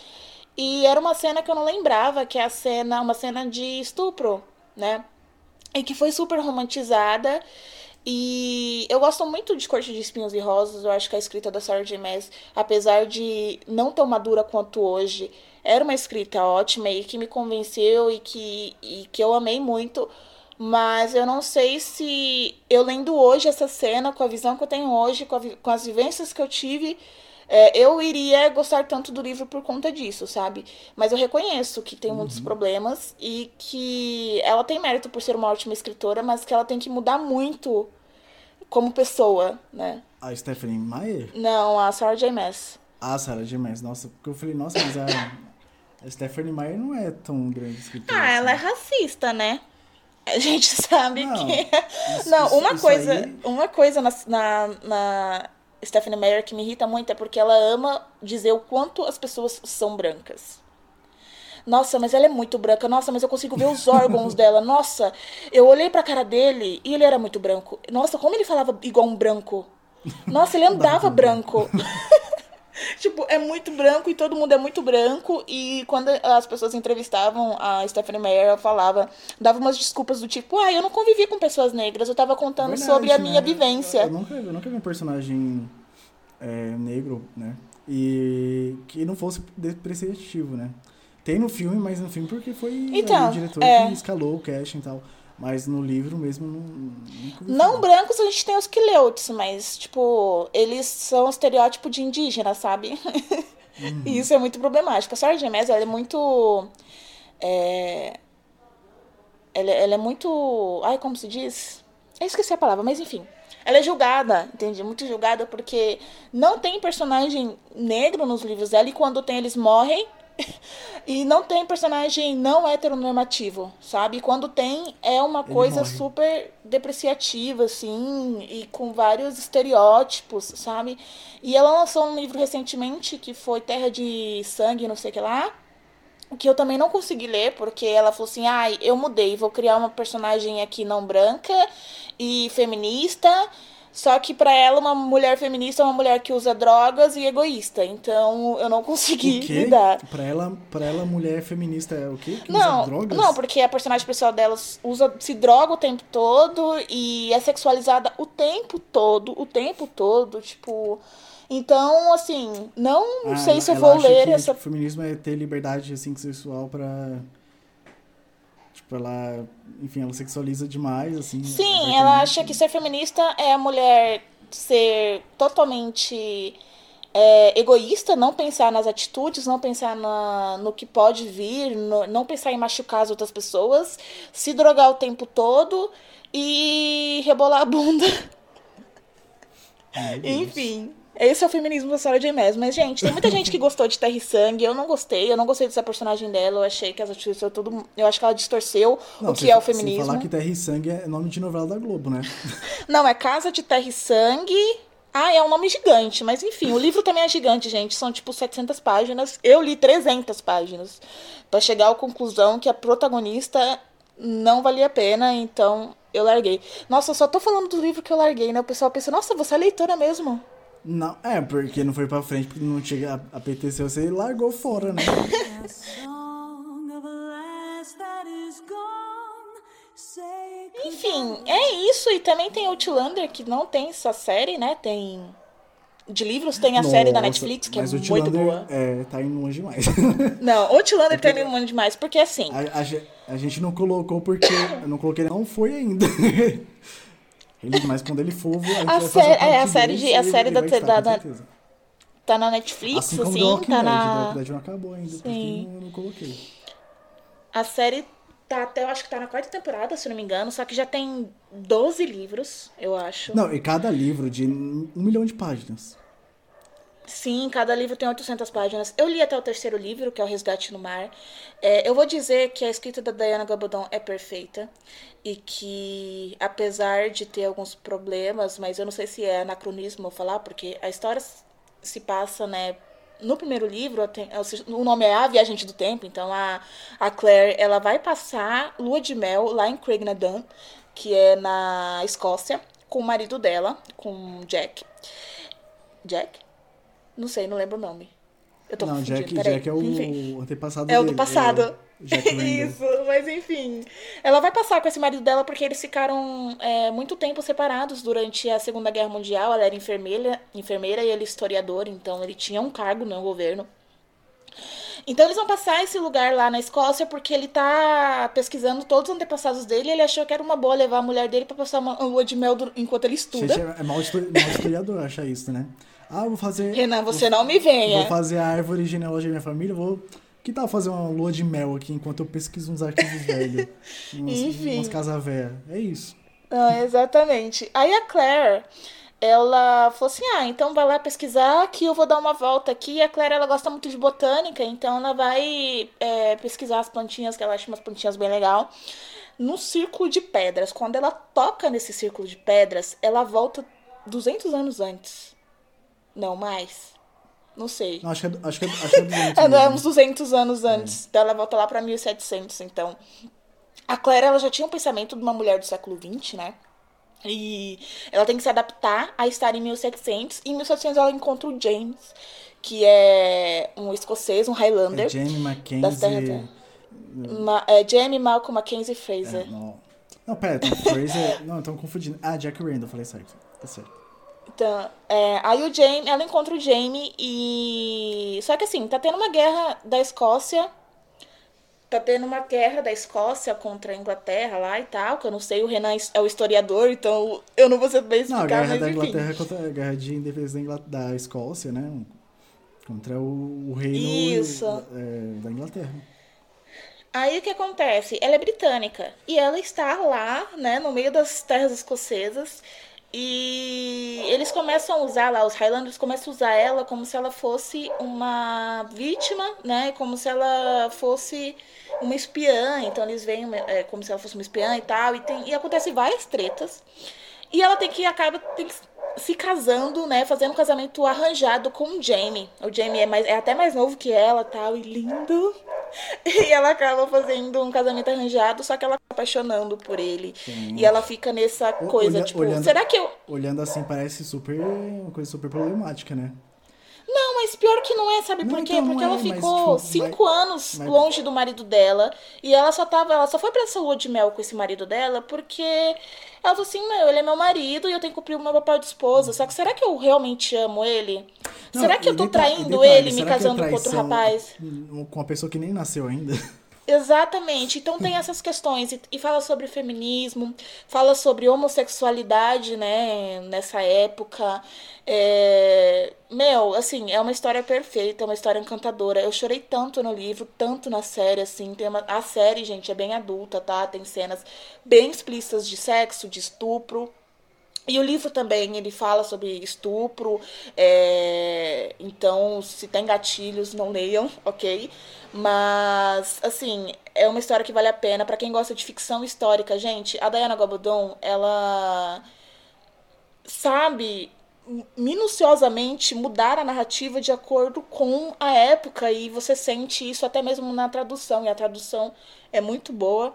Speaker 1: E era uma cena que eu não lembrava, que é a cena, uma cena de estupro, né? E que foi super romantizada. E eu gosto muito de Corte de Espinhos e Rosas. Eu acho que a escrita da Sarah J. Maas, apesar de não tão madura quanto hoje, era uma escrita ótima e que me convenceu e que, e que eu amei muito. Mas eu não sei se eu lendo hoje essa cena, com a visão que eu tenho hoje, com, com as vivências que eu tive, é, eu iria gostar tanto do livro por conta disso, sabe? Mas eu reconheço que tem muitos problemas e que ela tem mérito por ser uma ótima escritora, mas que ela tem que mudar muito como pessoa, né?
Speaker 2: A Stephanie Meyer?
Speaker 1: Não, a Sarah J. Maas.
Speaker 2: Ah, Sarah J. Maas. Nossa, porque eu falei, nossa, mas a, *laughs* a Stephanie Meyer não é tão grande escritora.
Speaker 1: Ah, ela é
Speaker 2: assim.
Speaker 1: racista, né? A gente sabe
Speaker 2: Não,
Speaker 1: que.
Speaker 2: isso- *laughs*
Speaker 1: Não, uma
Speaker 2: isso
Speaker 1: coisa,
Speaker 2: aí-
Speaker 1: uma coisa na, na, na Stephanie Meyer que me irrita muito é porque ela ama dizer o quanto as pessoas são brancas. Nossa, mas ela é muito branca. Nossa, mas eu consigo ver os órgãos *laughs* dela. Nossa, eu olhei pra cara dele e ele era muito branco. Nossa, como ele falava igual um branco. Nossa, ele andava branco. *laughs* Tipo, é muito branco e todo mundo é muito branco. E quando as pessoas entrevistavam a Stephanie Meyer, ela falava, dava umas desculpas do tipo, ah, eu não convivi com pessoas negras, eu tava contando
Speaker 2: Verdade,
Speaker 1: sobre a
Speaker 2: né?
Speaker 1: minha vivência.
Speaker 2: Eu nunca, eu nunca vi um personagem é, negro, né? E que não fosse depreciativo, né? Tem no filme, mas no filme porque foi
Speaker 1: Então,
Speaker 2: o diretor
Speaker 1: é.
Speaker 2: que escalou o casting e tal. Mas no livro mesmo não.
Speaker 1: Não brancos a gente tem os Quileutes, mas, tipo, eles são estereótipo de indígena, sabe? Uhum. e isso é muito problemático. A J. Maas, ela é muito. É... Ela, ela é muito. Ai, como se diz? Eu esqueci a palavra, mas enfim. Ela é julgada, entende? Muito julgada porque não tem personagem negro nos livros dela e quando tem eles morrem. E não tem personagem não heteronormativo, sabe? Quando tem, é uma Ele coisa morre. super depreciativa, assim, e com vários estereótipos, sabe? E ela lançou um livro recentemente que foi Terra de Sangue, não sei o que lá que eu também não consegui ler, porque ela falou assim: ai, ah, eu mudei, vou criar uma personagem aqui não branca e feminista. Só que para ela, uma mulher feminista é uma mulher que usa drogas e egoísta. Então eu não consegui lidar.
Speaker 2: Pra ela, pra ela, mulher feminista é o quê? Que
Speaker 1: não,
Speaker 2: usa drogas?
Speaker 1: Não, porque a personagem pessoal dela usa, se droga o tempo todo e é sexualizada o tempo todo, o tempo todo. Tipo. Então, assim, não ah, sei se eu vou ler
Speaker 2: que,
Speaker 1: essa.
Speaker 2: o feminismo é ter liberdade assim, sexual para Tipo, ela, enfim, ela sexualiza demais, assim.
Speaker 1: Sim, ela acha que ser feminista é a mulher ser totalmente é, egoísta, não pensar nas atitudes, não pensar na, no que pode vir, no, não pensar em machucar as outras pessoas, se drogar o tempo todo e rebolar a bunda. Enfim. Esse é o feminismo da Sarah J. Maas. Mas, gente, tem muita gente que *laughs* gostou de Terra e Sangue. Eu não gostei. Eu não gostei dessa personagem dela. Eu achei que ela distorceu tudo. Eu acho que ela distorceu não, o que é o feminismo.
Speaker 2: falar que Terra e Sangue é nome de novela da Globo, né? *laughs*
Speaker 1: não, é Casa de Terra e Sangue. Ah, é um nome gigante, mas enfim, o livro também é gigante, gente. São tipo 700 páginas. Eu li 300 páginas para chegar à conclusão que a protagonista não valia a pena, então eu larguei. Nossa, eu só tô falando do livro que eu larguei, né? O pessoal pensa, nossa, você é leitora mesmo.
Speaker 2: Não, é, porque não foi pra frente, porque não tinha apeteceu, você largou fora, né? *laughs*
Speaker 1: Enfim, é isso. E também tem Outlander, que não tem só série, né? Tem. De livros tem a Nossa, série da Netflix, que é muito boa.
Speaker 2: É, tá indo longe demais. *laughs*
Speaker 1: Não, Outlander é tá indo longe demais, porque assim.
Speaker 2: A, a, a gente não colocou porque. Eu não coloquei, não foi ainda. *laughs* Ele, mas quando ele for, a gente a vai série,
Speaker 1: é, a série, de, a série da, da, da tá na Netflix, assim, como assim,
Speaker 2: Walking
Speaker 1: tá
Speaker 2: Dead, na... The Dead não acabou ainda, Sim. eu não coloquei.
Speaker 1: A série tá até, eu acho que tá na quarta temporada, se não me engano, só que já tem 12 livros, eu acho.
Speaker 2: Não, e cada livro de um milhão de páginas.
Speaker 1: Sim, cada livro tem 800 páginas. Eu li até o terceiro livro, que é O Resgate no Mar. É, eu vou dizer que a escrita da Diana Gabaldon é perfeita e que, apesar de ter alguns problemas, mas eu não sei se é anacronismo falar, porque a história se passa, né, no primeiro livro, o nome é A Viagem do Tempo, então a, a Claire ela vai passar lua de mel lá em Craignadan, que é na Escócia, com o marido dela, com Jack. Jack? Não sei, não lembro o nome. Eu tô
Speaker 2: não, Jack, Jack é o enfim. antepassado
Speaker 1: É
Speaker 2: o
Speaker 1: do passado. É *laughs* Isso, mas enfim. Ela vai passar com esse marido dela porque eles ficaram é, muito tempo separados durante a Segunda Guerra Mundial. Ela era enfermeira, enfermeira e ele historiador, então ele tinha um cargo no governo. Então eles vão passar esse lugar lá na Escócia porque ele tá pesquisando todos os antepassados dele. Ele achou que era uma boa levar a mulher dele para passar uma lua de mel enquanto ele estuda.
Speaker 2: Gente, é mal historiador *laughs* achar isso, né? Ah, vou fazer.
Speaker 1: Renan, você vou, não me venha.
Speaker 2: Vou fazer a árvore genealógica da minha família, vou. Que tal fazer uma lua de mel aqui enquanto eu pesquiso uns arquivos velhos? *laughs* Umas, Enfim. Umas casas velhas. É isso.
Speaker 1: Ah, exatamente. Aí a Claire, ela falou assim: ah, então vai lá pesquisar que eu vou dar uma volta aqui. E a Claire, ela gosta muito de botânica, então ela vai é, pesquisar as plantinhas, que ela acha umas plantinhas bem legal. No círculo de pedras. Quando ela toca nesse círculo de pedras, ela volta 200 anos antes. Não mais. Não sei.
Speaker 2: Não, acho, que é, acho, que é, acho que é 200 *laughs*
Speaker 1: é, uns 200 anos antes. É. Então ela volta lá pra 1700, então. A Claire, ela já tinha um pensamento de uma mulher do século XX, né? E ela tem que se adaptar a estar em 1700. E em 1700 ela encontra o James, que é um escocês, um Highlander. É
Speaker 2: Jamie Mackenzie...
Speaker 1: Ma é Jamie Malcolm Mackenzie Fraser. É,
Speaker 2: não. não, pera, Fraser... não, estão confundindo. Ah, Jack Randall, falei certo. Tá certo.
Speaker 1: Então, é, aí o Jamie, ela encontra o Jamie e. Só que assim, tá tendo uma guerra da Escócia tá tendo uma guerra da Escócia contra a Inglaterra lá e tal, que eu não sei, o Renan é o historiador, então eu não vou saber explicar,
Speaker 2: Não, a guerra
Speaker 1: mas
Speaker 2: da
Speaker 1: enfim.
Speaker 2: Inglaterra é contra a guerra de indefesa da, da Escócia, né? Contra o, o reino é, da Inglaterra.
Speaker 1: Aí o que acontece? Ela é britânica e ela está lá, né, no meio das terras escocesas. E eles começam a usar lá, os Highlanders começam a usar ela como se ela fosse uma vítima, né? Como se ela fosse uma espiã. Então eles veem é, como se ela fosse uma espiã e tal. E, tem, e acontece várias tretas. E ela tem que acaba tem que se casando, né? Fazendo um casamento arranjado com o Jamie. O Jamie é, mais, é até mais novo que ela tal, e lindo. *laughs* E ela acaba fazendo um casamento arranjado, só que ela acaba apaixonando por ele.
Speaker 2: Sim.
Speaker 1: E ela fica nessa coisa,
Speaker 2: olha-
Speaker 1: tipo,
Speaker 2: olhando-
Speaker 1: será que eu.
Speaker 2: Olhando assim, parece super. uma coisa super problemática, né?
Speaker 1: Não, mas pior que não é, sabe
Speaker 2: Não,
Speaker 1: por quê?
Speaker 2: então,
Speaker 1: Porque ela
Speaker 2: é, mas,
Speaker 1: ficou
Speaker 2: tipo,
Speaker 1: cinco anos
Speaker 2: mas-
Speaker 1: longe do marido dela. E ela só tava. Ela só foi pra essa lua de mel com esse marido dela porque ela falou assim, meu, ele é meu marido e eu tenho que cumprir o meu papel de esposa. Só que será que eu realmente amo ele?
Speaker 2: Não,
Speaker 1: será que eu tô
Speaker 2: deta- e
Speaker 1: traindo
Speaker 2: detalhe,
Speaker 1: ele me casando com outro rapaz?
Speaker 2: Com uma pessoa que nem nasceu ainda.
Speaker 1: Exatamente. Então tem essas questões. E, e fala sobre feminismo, fala sobre homossexualidade, né? Nessa época. É... Meu, assim, é uma história perfeita, é uma história encantadora. Eu chorei tanto no livro, tanto na série, assim. Tem uma... A série, gente, é bem adulta, tá? Tem cenas bem explícitas de sexo, de estupro. E o livro também, ele fala sobre estupro, é, então se tem gatilhos, não leiam, *laughs* ok? Mas, assim, é uma história que vale a pena. Pra quem gosta de ficção histórica, gente, a Diana Gabaldon, ela sabe minuciosamente mudar a narrativa de acordo com a época e você sente isso até mesmo na tradução, e a tradução é muito boa.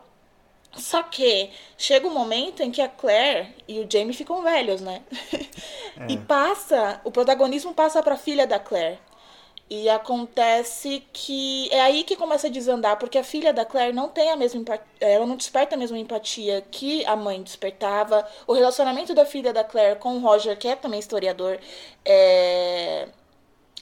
Speaker 1: Só que chega um momento em que a Claire e o Jamie ficam velhos, né? *laughs* E passa, o protagonismo passa pra filha da Claire. E acontece que é aí que começa a desandar, porque a filha da Claire não tem a mesma empatia, ela não desperta a mesma empatia que a mãe despertava. O relacionamento da filha da Claire com o Roger, que é também historiador, é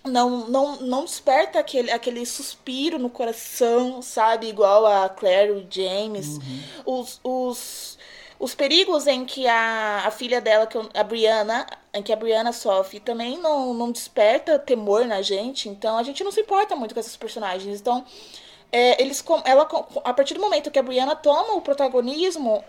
Speaker 1: não, não, não desperta aquele, aquele suspiro no coração, sabe? Igual a Claire, o James. Os, os, os perigos em que a, a filha dela, que a Brianna, em que a Brianna sofre, também não, não desperta temor na gente. Então a gente não se importa muito com esses personagens. Então, é, eles, com- ela, a partir do momento que a Brianna toma o protagonismo,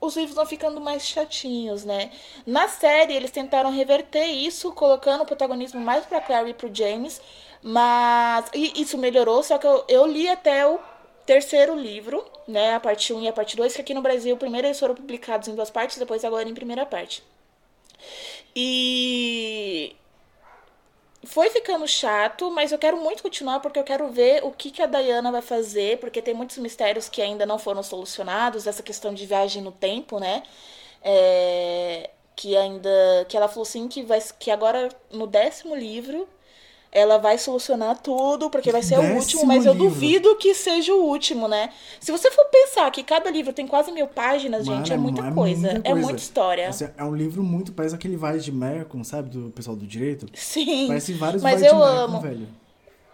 Speaker 1: os livros vão ficando mais chatinhos, né? Na série, eles tentaram reverter isso, colocando o protagonismo mais pra Claire e pro James, mas e isso melhorou, só que eu, eu li até o terceiro livro, né? A parte 1 e a parte 2, que aqui no Brasil, primeiro eles foram publicados em duas partes, depois agora em primeira parte. E foi ficando chato, mas eu quero muito continuar porque eu quero ver o que, que a Diana vai fazer, porque tem muitos mistérios que ainda não foram solucionados, essa questão de viagem no tempo, né? É, que ainda. Que ela falou assim que, vai, que agora no décimo livro ela vai solucionar tudo, porque vai ser o último,
Speaker 2: Décimo
Speaker 1: mas eu
Speaker 2: livro.
Speaker 1: duvido que seja o último, né? Se você for pensar que cada livro tem quase mil páginas,
Speaker 2: Mano,
Speaker 1: gente, é muita,
Speaker 2: é
Speaker 1: coisa,
Speaker 2: muita
Speaker 1: É
Speaker 2: coisa.
Speaker 1: muita história.
Speaker 2: Assim, é um livro muito. Parece aquele Vale de Mercon, sabe? Do pessoal do direito.
Speaker 1: Sim.
Speaker 2: Parece vários
Speaker 1: mas
Speaker 2: Vale
Speaker 1: eu
Speaker 2: de Mercon,
Speaker 1: amo.
Speaker 2: velho.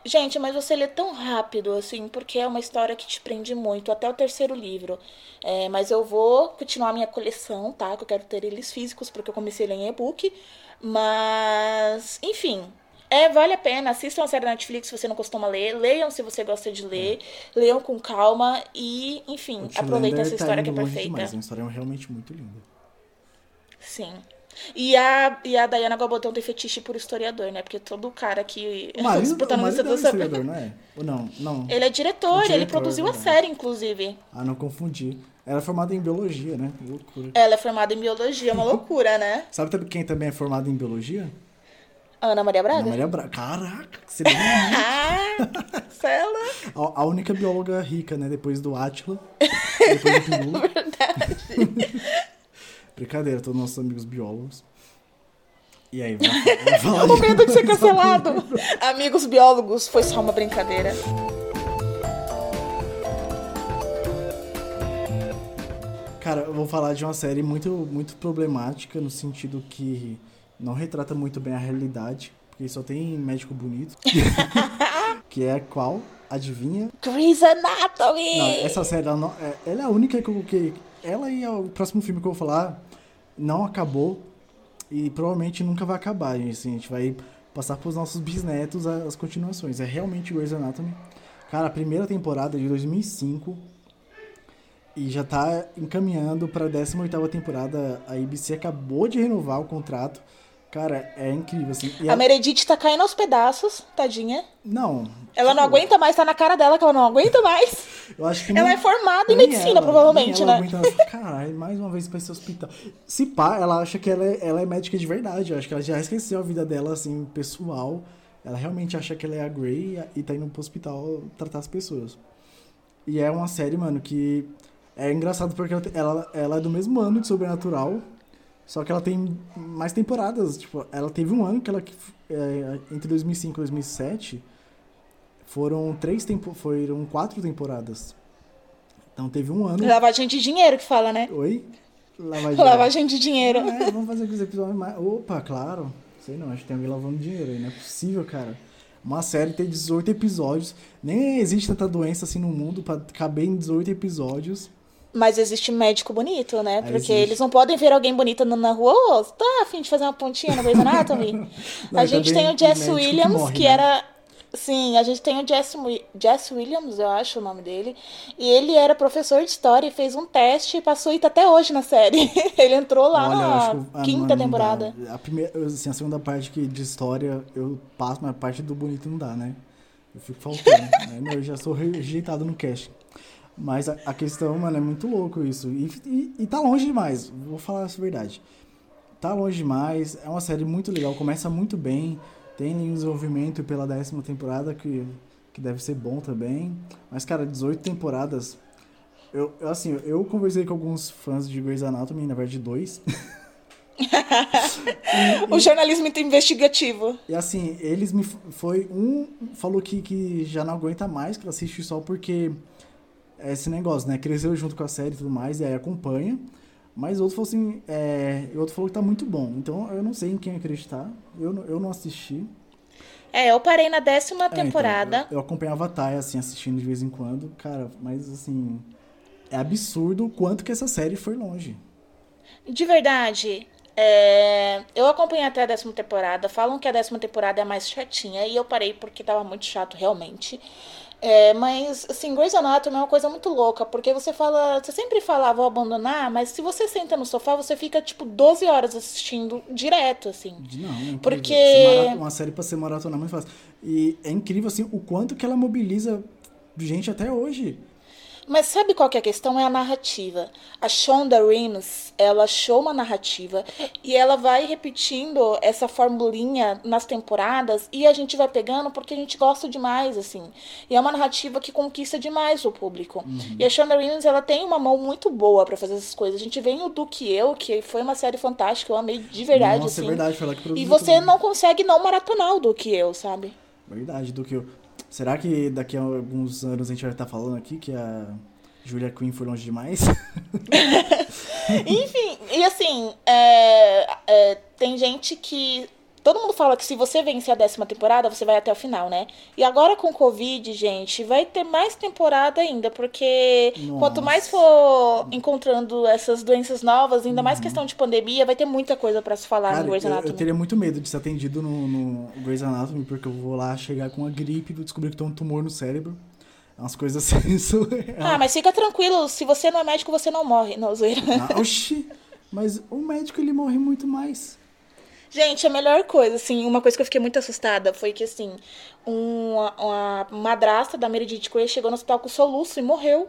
Speaker 1: Gente, mas você lê tão rápido, assim, porque é uma história que te prende muito, até o terceiro livro. É, mas eu vou continuar a minha coleção, tá? Que eu quero ter eles físicos, porque eu comecei a ler em e-book. Mas, enfim. É, vale a pena. Assistam a série da Netflix se você não costuma ler. Leiam se você gosta de ler. Leiam com calma. E, enfim,
Speaker 2: Outlander
Speaker 1: aproveitem essa
Speaker 2: tá
Speaker 1: história que é perfeita.
Speaker 2: Demais. É uma história realmente muito linda.
Speaker 1: Sim. E a, e a Diana Gabaldon tem fetiche por historiador, né? Porque todo cara que.
Speaker 2: O marido, *laughs*
Speaker 1: os
Speaker 2: o
Speaker 1: protagonistas
Speaker 2: é
Speaker 1: do
Speaker 2: historiador, não é? Ou não? Não.
Speaker 1: Ele é diretor,
Speaker 2: O
Speaker 1: ele
Speaker 2: diretor,
Speaker 1: produziu a
Speaker 2: verdade.
Speaker 1: série, inclusive.
Speaker 2: Ah, não confundi. Ela é formada em biologia, né? Loucura.
Speaker 1: Ela é formada em biologia, é uma *laughs* loucura, né?
Speaker 2: Sabe quem também é formado em biologia?
Speaker 1: Ana Maria Braga?
Speaker 2: Ana Maria Braga. Caraca, que lembra *laughs*
Speaker 1: Ah, Cela.
Speaker 2: a, única bióloga rica, né? Depois do Átila. *laughs* Depois do Pirula.
Speaker 1: Verdade.
Speaker 2: Brincadeira, todos nossos amigos biólogos. E aí, vai, *laughs* vai
Speaker 1: O medo de ser cancelado. Amigos biólogos, foi só uma brincadeira.
Speaker 2: Cara, eu vou falar de uma série muito, muito problemática no sentido que não retrata muito bem a realidade, porque só tem médico bonito. *laughs* que é qual? Adivinha?
Speaker 1: Grey's Anatomy!
Speaker 2: Não, essa série, ela, não, é, ela é a única que eu coloquei. Ela e o próximo filme que eu vou falar não acabou e provavelmente nunca vai acabar, gente. Assim, a gente vai passar pros nossos bisnetos as continuações. É realmente Grey's Anatomy. Cara, a primeira temporada é de 2005 e já tá encaminhando pra 18ª temporada. A ABC acabou de renovar o contrato. Cara, é incrível, assim.
Speaker 1: E a, a Meredith tá caindo aos pedaços, tadinha.
Speaker 2: Não.
Speaker 1: Ela não tipo, aguenta mais, tá na cara dela que ela não aguenta mais.
Speaker 2: Eu acho que
Speaker 1: ela é formada em medicina, ela, provavelmente,
Speaker 2: ela
Speaker 1: né?
Speaker 2: Aguenta, *laughs* caralho, mais uma vez pra esse hospital. Se pá, ela acha que ela é, ela é médica de verdade. Eu acho que ela já esqueceu a vida dela, assim, pessoal. Ela realmente acha que ela é a Grey e tá indo pro hospital tratar as pessoas. E é uma série, mano, que é engraçado porque ela, ela é do mesmo ano de Sobrenatural. Só que ela tem mais temporadas. Tipo, ela teve um ano que ela. É, entre 2005 e 2007 foram três tempo, foram quatro temporadas. Então teve um ano.
Speaker 1: Lavagem de dinheiro que fala, né?
Speaker 2: Oi?
Speaker 1: Lavagem, Lavagem de dinheiro.
Speaker 2: É, vamos fazer aqueles episódios mais. Opa, claro. Sei não, acho que tem alguém lavando dinheiro aí. Não é possível, cara. Uma série tem 18 episódios. Nem existe tanta doença assim no mundo para caber em 18 episódios.
Speaker 1: Mas existe médico bonito, né? Porque existe. eles não podem ver alguém bonito na rua. Ô, oh, tá afim de fazer uma pontinha no Grey's Anatomy? *laughs* não, a gente tem o Jess Williams, que, morre, que né? era... Sim, a gente tem o Jess, Jess Williams, eu acho o nome dele. E ele era professor de história e fez um teste e passou e tá até hoje na série. *laughs* ele entrou lá Olha, na quinta temporada.
Speaker 2: A, primeira, assim, a segunda parte que, de história eu passo, mas a parte do bonito não dá, né? Eu fico faltando. *laughs* né? Eu já sou rejeitado no cast. Mas a, a, questão, mano, é muito louco isso. E, e, e, tá longe demais, vou falar essa verdade. Tá longe demais, é uma série muito legal, começa muito bem, tem um desenvolvimento pela décima temporada que, que deve ser bom também. Mas, cara, 18 temporadas. Eu, eu assim, eu conversei com alguns fãs de Grey's Anatomy, na verdade, dois.
Speaker 1: e, *laughs* o jornalismo investigativo.
Speaker 2: E assim, eles me. Foi. Um falou que, que já não aguenta mais, que assiste só porque esse negócio, né? Cresceu junto com a série e tudo mais, e aí acompanha. Mas outro falou assim, é, outro falou que tá muito bom. Então eu não sei em quem acreditar. Eu, eu não assisti.
Speaker 1: É, eu parei na décima temporada.
Speaker 2: É, então, eu, eu acompanhava a Thay, assim, assistindo de vez em quando. Cara, mas assim. É absurdo o quanto que essa série foi longe.
Speaker 1: De verdade. É, eu acompanhei até a décima temporada. Falam que a décima temporada é mais chatinha. E eu parei porque tava muito chato, realmente. É, mas, assim, Grey's Anatomy é uma coisa muito louca, porque você fala, você sempre fala, ah, vou abandonar, mas se você senta no sofá, você fica, tipo, 12 horas assistindo direto, assim.
Speaker 2: Não, é
Speaker 1: porque...
Speaker 2: Uma série pra ser maratona é muito fácil. E é incrível, assim, o quanto que ela mobiliza gente até hoje.
Speaker 1: Mas sabe qual que é a questão? É a narrativa. A Shonda Rhimes, ela achou uma narrativa e ela vai repetindo essa formulinha nas temporadas e a gente vai pegando porque a gente gosta demais, assim. E é uma narrativa que conquista demais o público. Uhum. E a Shonda Rhimes, ela tem uma mão muito boa para fazer essas coisas. A gente vem o Do Que Eu, que foi uma série fantástica, eu amei de verdade,
Speaker 2: Nossa, é
Speaker 1: assim.
Speaker 2: É verdade, foi ela que produziu
Speaker 1: E você também. não consegue não maratonar o Do Que Eu, sabe?
Speaker 2: Verdade, Do Que Eu. Será que daqui a alguns anos a gente vai estar falando aqui que a Julia Quinn foi longe demais? *laughs*
Speaker 1: Enfim, e assim, é, é, tem gente que Todo mundo fala que se você vencer a décima temporada, você vai até o final, né? E agora com o Covid, gente, vai ter mais temporada ainda, porque Nossa. quanto mais for encontrando essas doenças novas, ainda uhum. mais questão de pandemia, vai ter muita coisa para se falar
Speaker 2: Cara,
Speaker 1: no Grey's Anatomy.
Speaker 2: Eu, eu, teria muito medo de ser atendido no, no Grey's Anatomy, porque eu vou lá chegar com a gripe e descobrir que tem um tumor no cérebro. É umas coisas *laughs* assim surreal.
Speaker 1: Ah, mas fica tranquilo, se você não é médico, você não morre. Não, zoeira.
Speaker 2: Ah, oxi, mas o médico ele morre muito mais.
Speaker 1: Gente, a melhor coisa, assim, uma coisa que eu fiquei muito assustada foi que, assim, uma, uma madrasta da Meredith Grey chegou no hospital com soluço e morreu.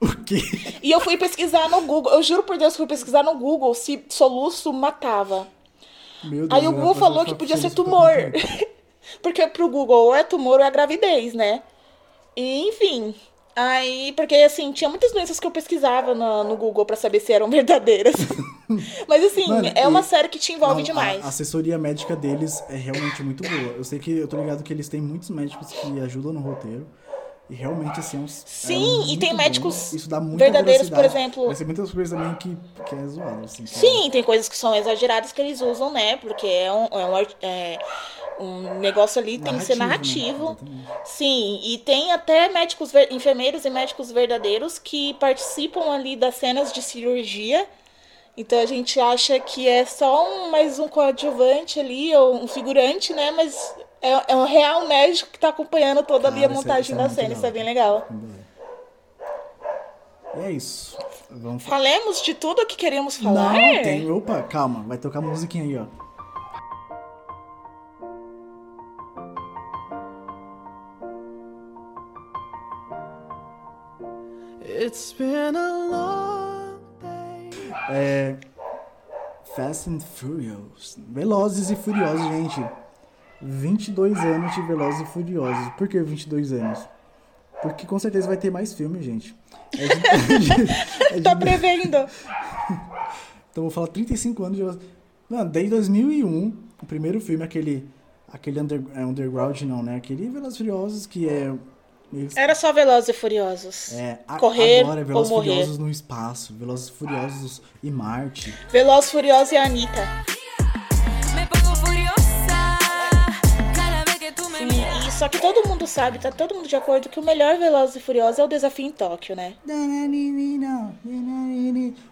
Speaker 2: O quê?
Speaker 1: E eu fui pesquisar no Google, eu juro por Deus, fui pesquisar no Google se soluço matava. Meu Deus, Aí o Google falou que podia ser tumor. *laughs* Porque pro Google ou é tumor ou é gravidez, né? E, enfim, Aí, porque assim, tinha muitas doenças que eu pesquisava no, no Google para saber se eram *laughs* verdadeiras. Mas assim, Mano, é uma série que te envolve não, demais.
Speaker 2: A assessoria médica deles é realmente muito boa. Eu sei que eu tô ligado que eles têm muitos médicos que ajudam no roteiro. E realmente, assim, é uns,
Speaker 1: Sim,
Speaker 2: é
Speaker 1: e tem médicos Isso dá verdadeiros, por exemplo.
Speaker 2: Mas tem muitas coisas também que, que é zoado, assim.
Speaker 1: Sim, tem coisas que são exageradas que eles usam, né? Porque é um. É um é, um negócio ali tem que ser narrativo.
Speaker 2: Né?
Speaker 1: Sim, e tem até médicos, enfermeiros e médicos verdadeiros que participam ali das cenas de cirurgia. Então a gente acha que é só um, mais um coadjuvante ali, ou um figurante, né? Mas é, é um real médico que está acompanhando toda ali a montagem isso é, isso da cena. Legal. Isso é bem legal.
Speaker 2: E é isso.
Speaker 1: Vamos Falemos de tudo o que queríamos falar.
Speaker 2: Não, tem. Opa, calma. Vai tocar musiquinha aí, ó. It's been a long. É. Fast and Furious. Velozes e Furiosos, gente. 22 anos de Velozes e Furiosos. Por que 22 anos? Porque com certeza vai ter mais filme, gente. É
Speaker 1: de, *laughs* é de, tá prevendo. *laughs*
Speaker 2: então vou falar 35 anos de. Não, desde 2001, o primeiro filme, aquele. Aquele under, é underground, não, né? Aquele Velozes e Furiosos que é
Speaker 1: era só Velozes e Furiosos.
Speaker 2: É,
Speaker 1: Correr
Speaker 2: agora é Velozes e Furiosos no espaço, Velozes e Furiosos e Marte.
Speaker 1: Velozes e Furiosos e a Anitta. Sim, só que todo mundo sabe, tá todo mundo de acordo que o melhor Velozes e Furiosos é o Desafio em Tóquio, né?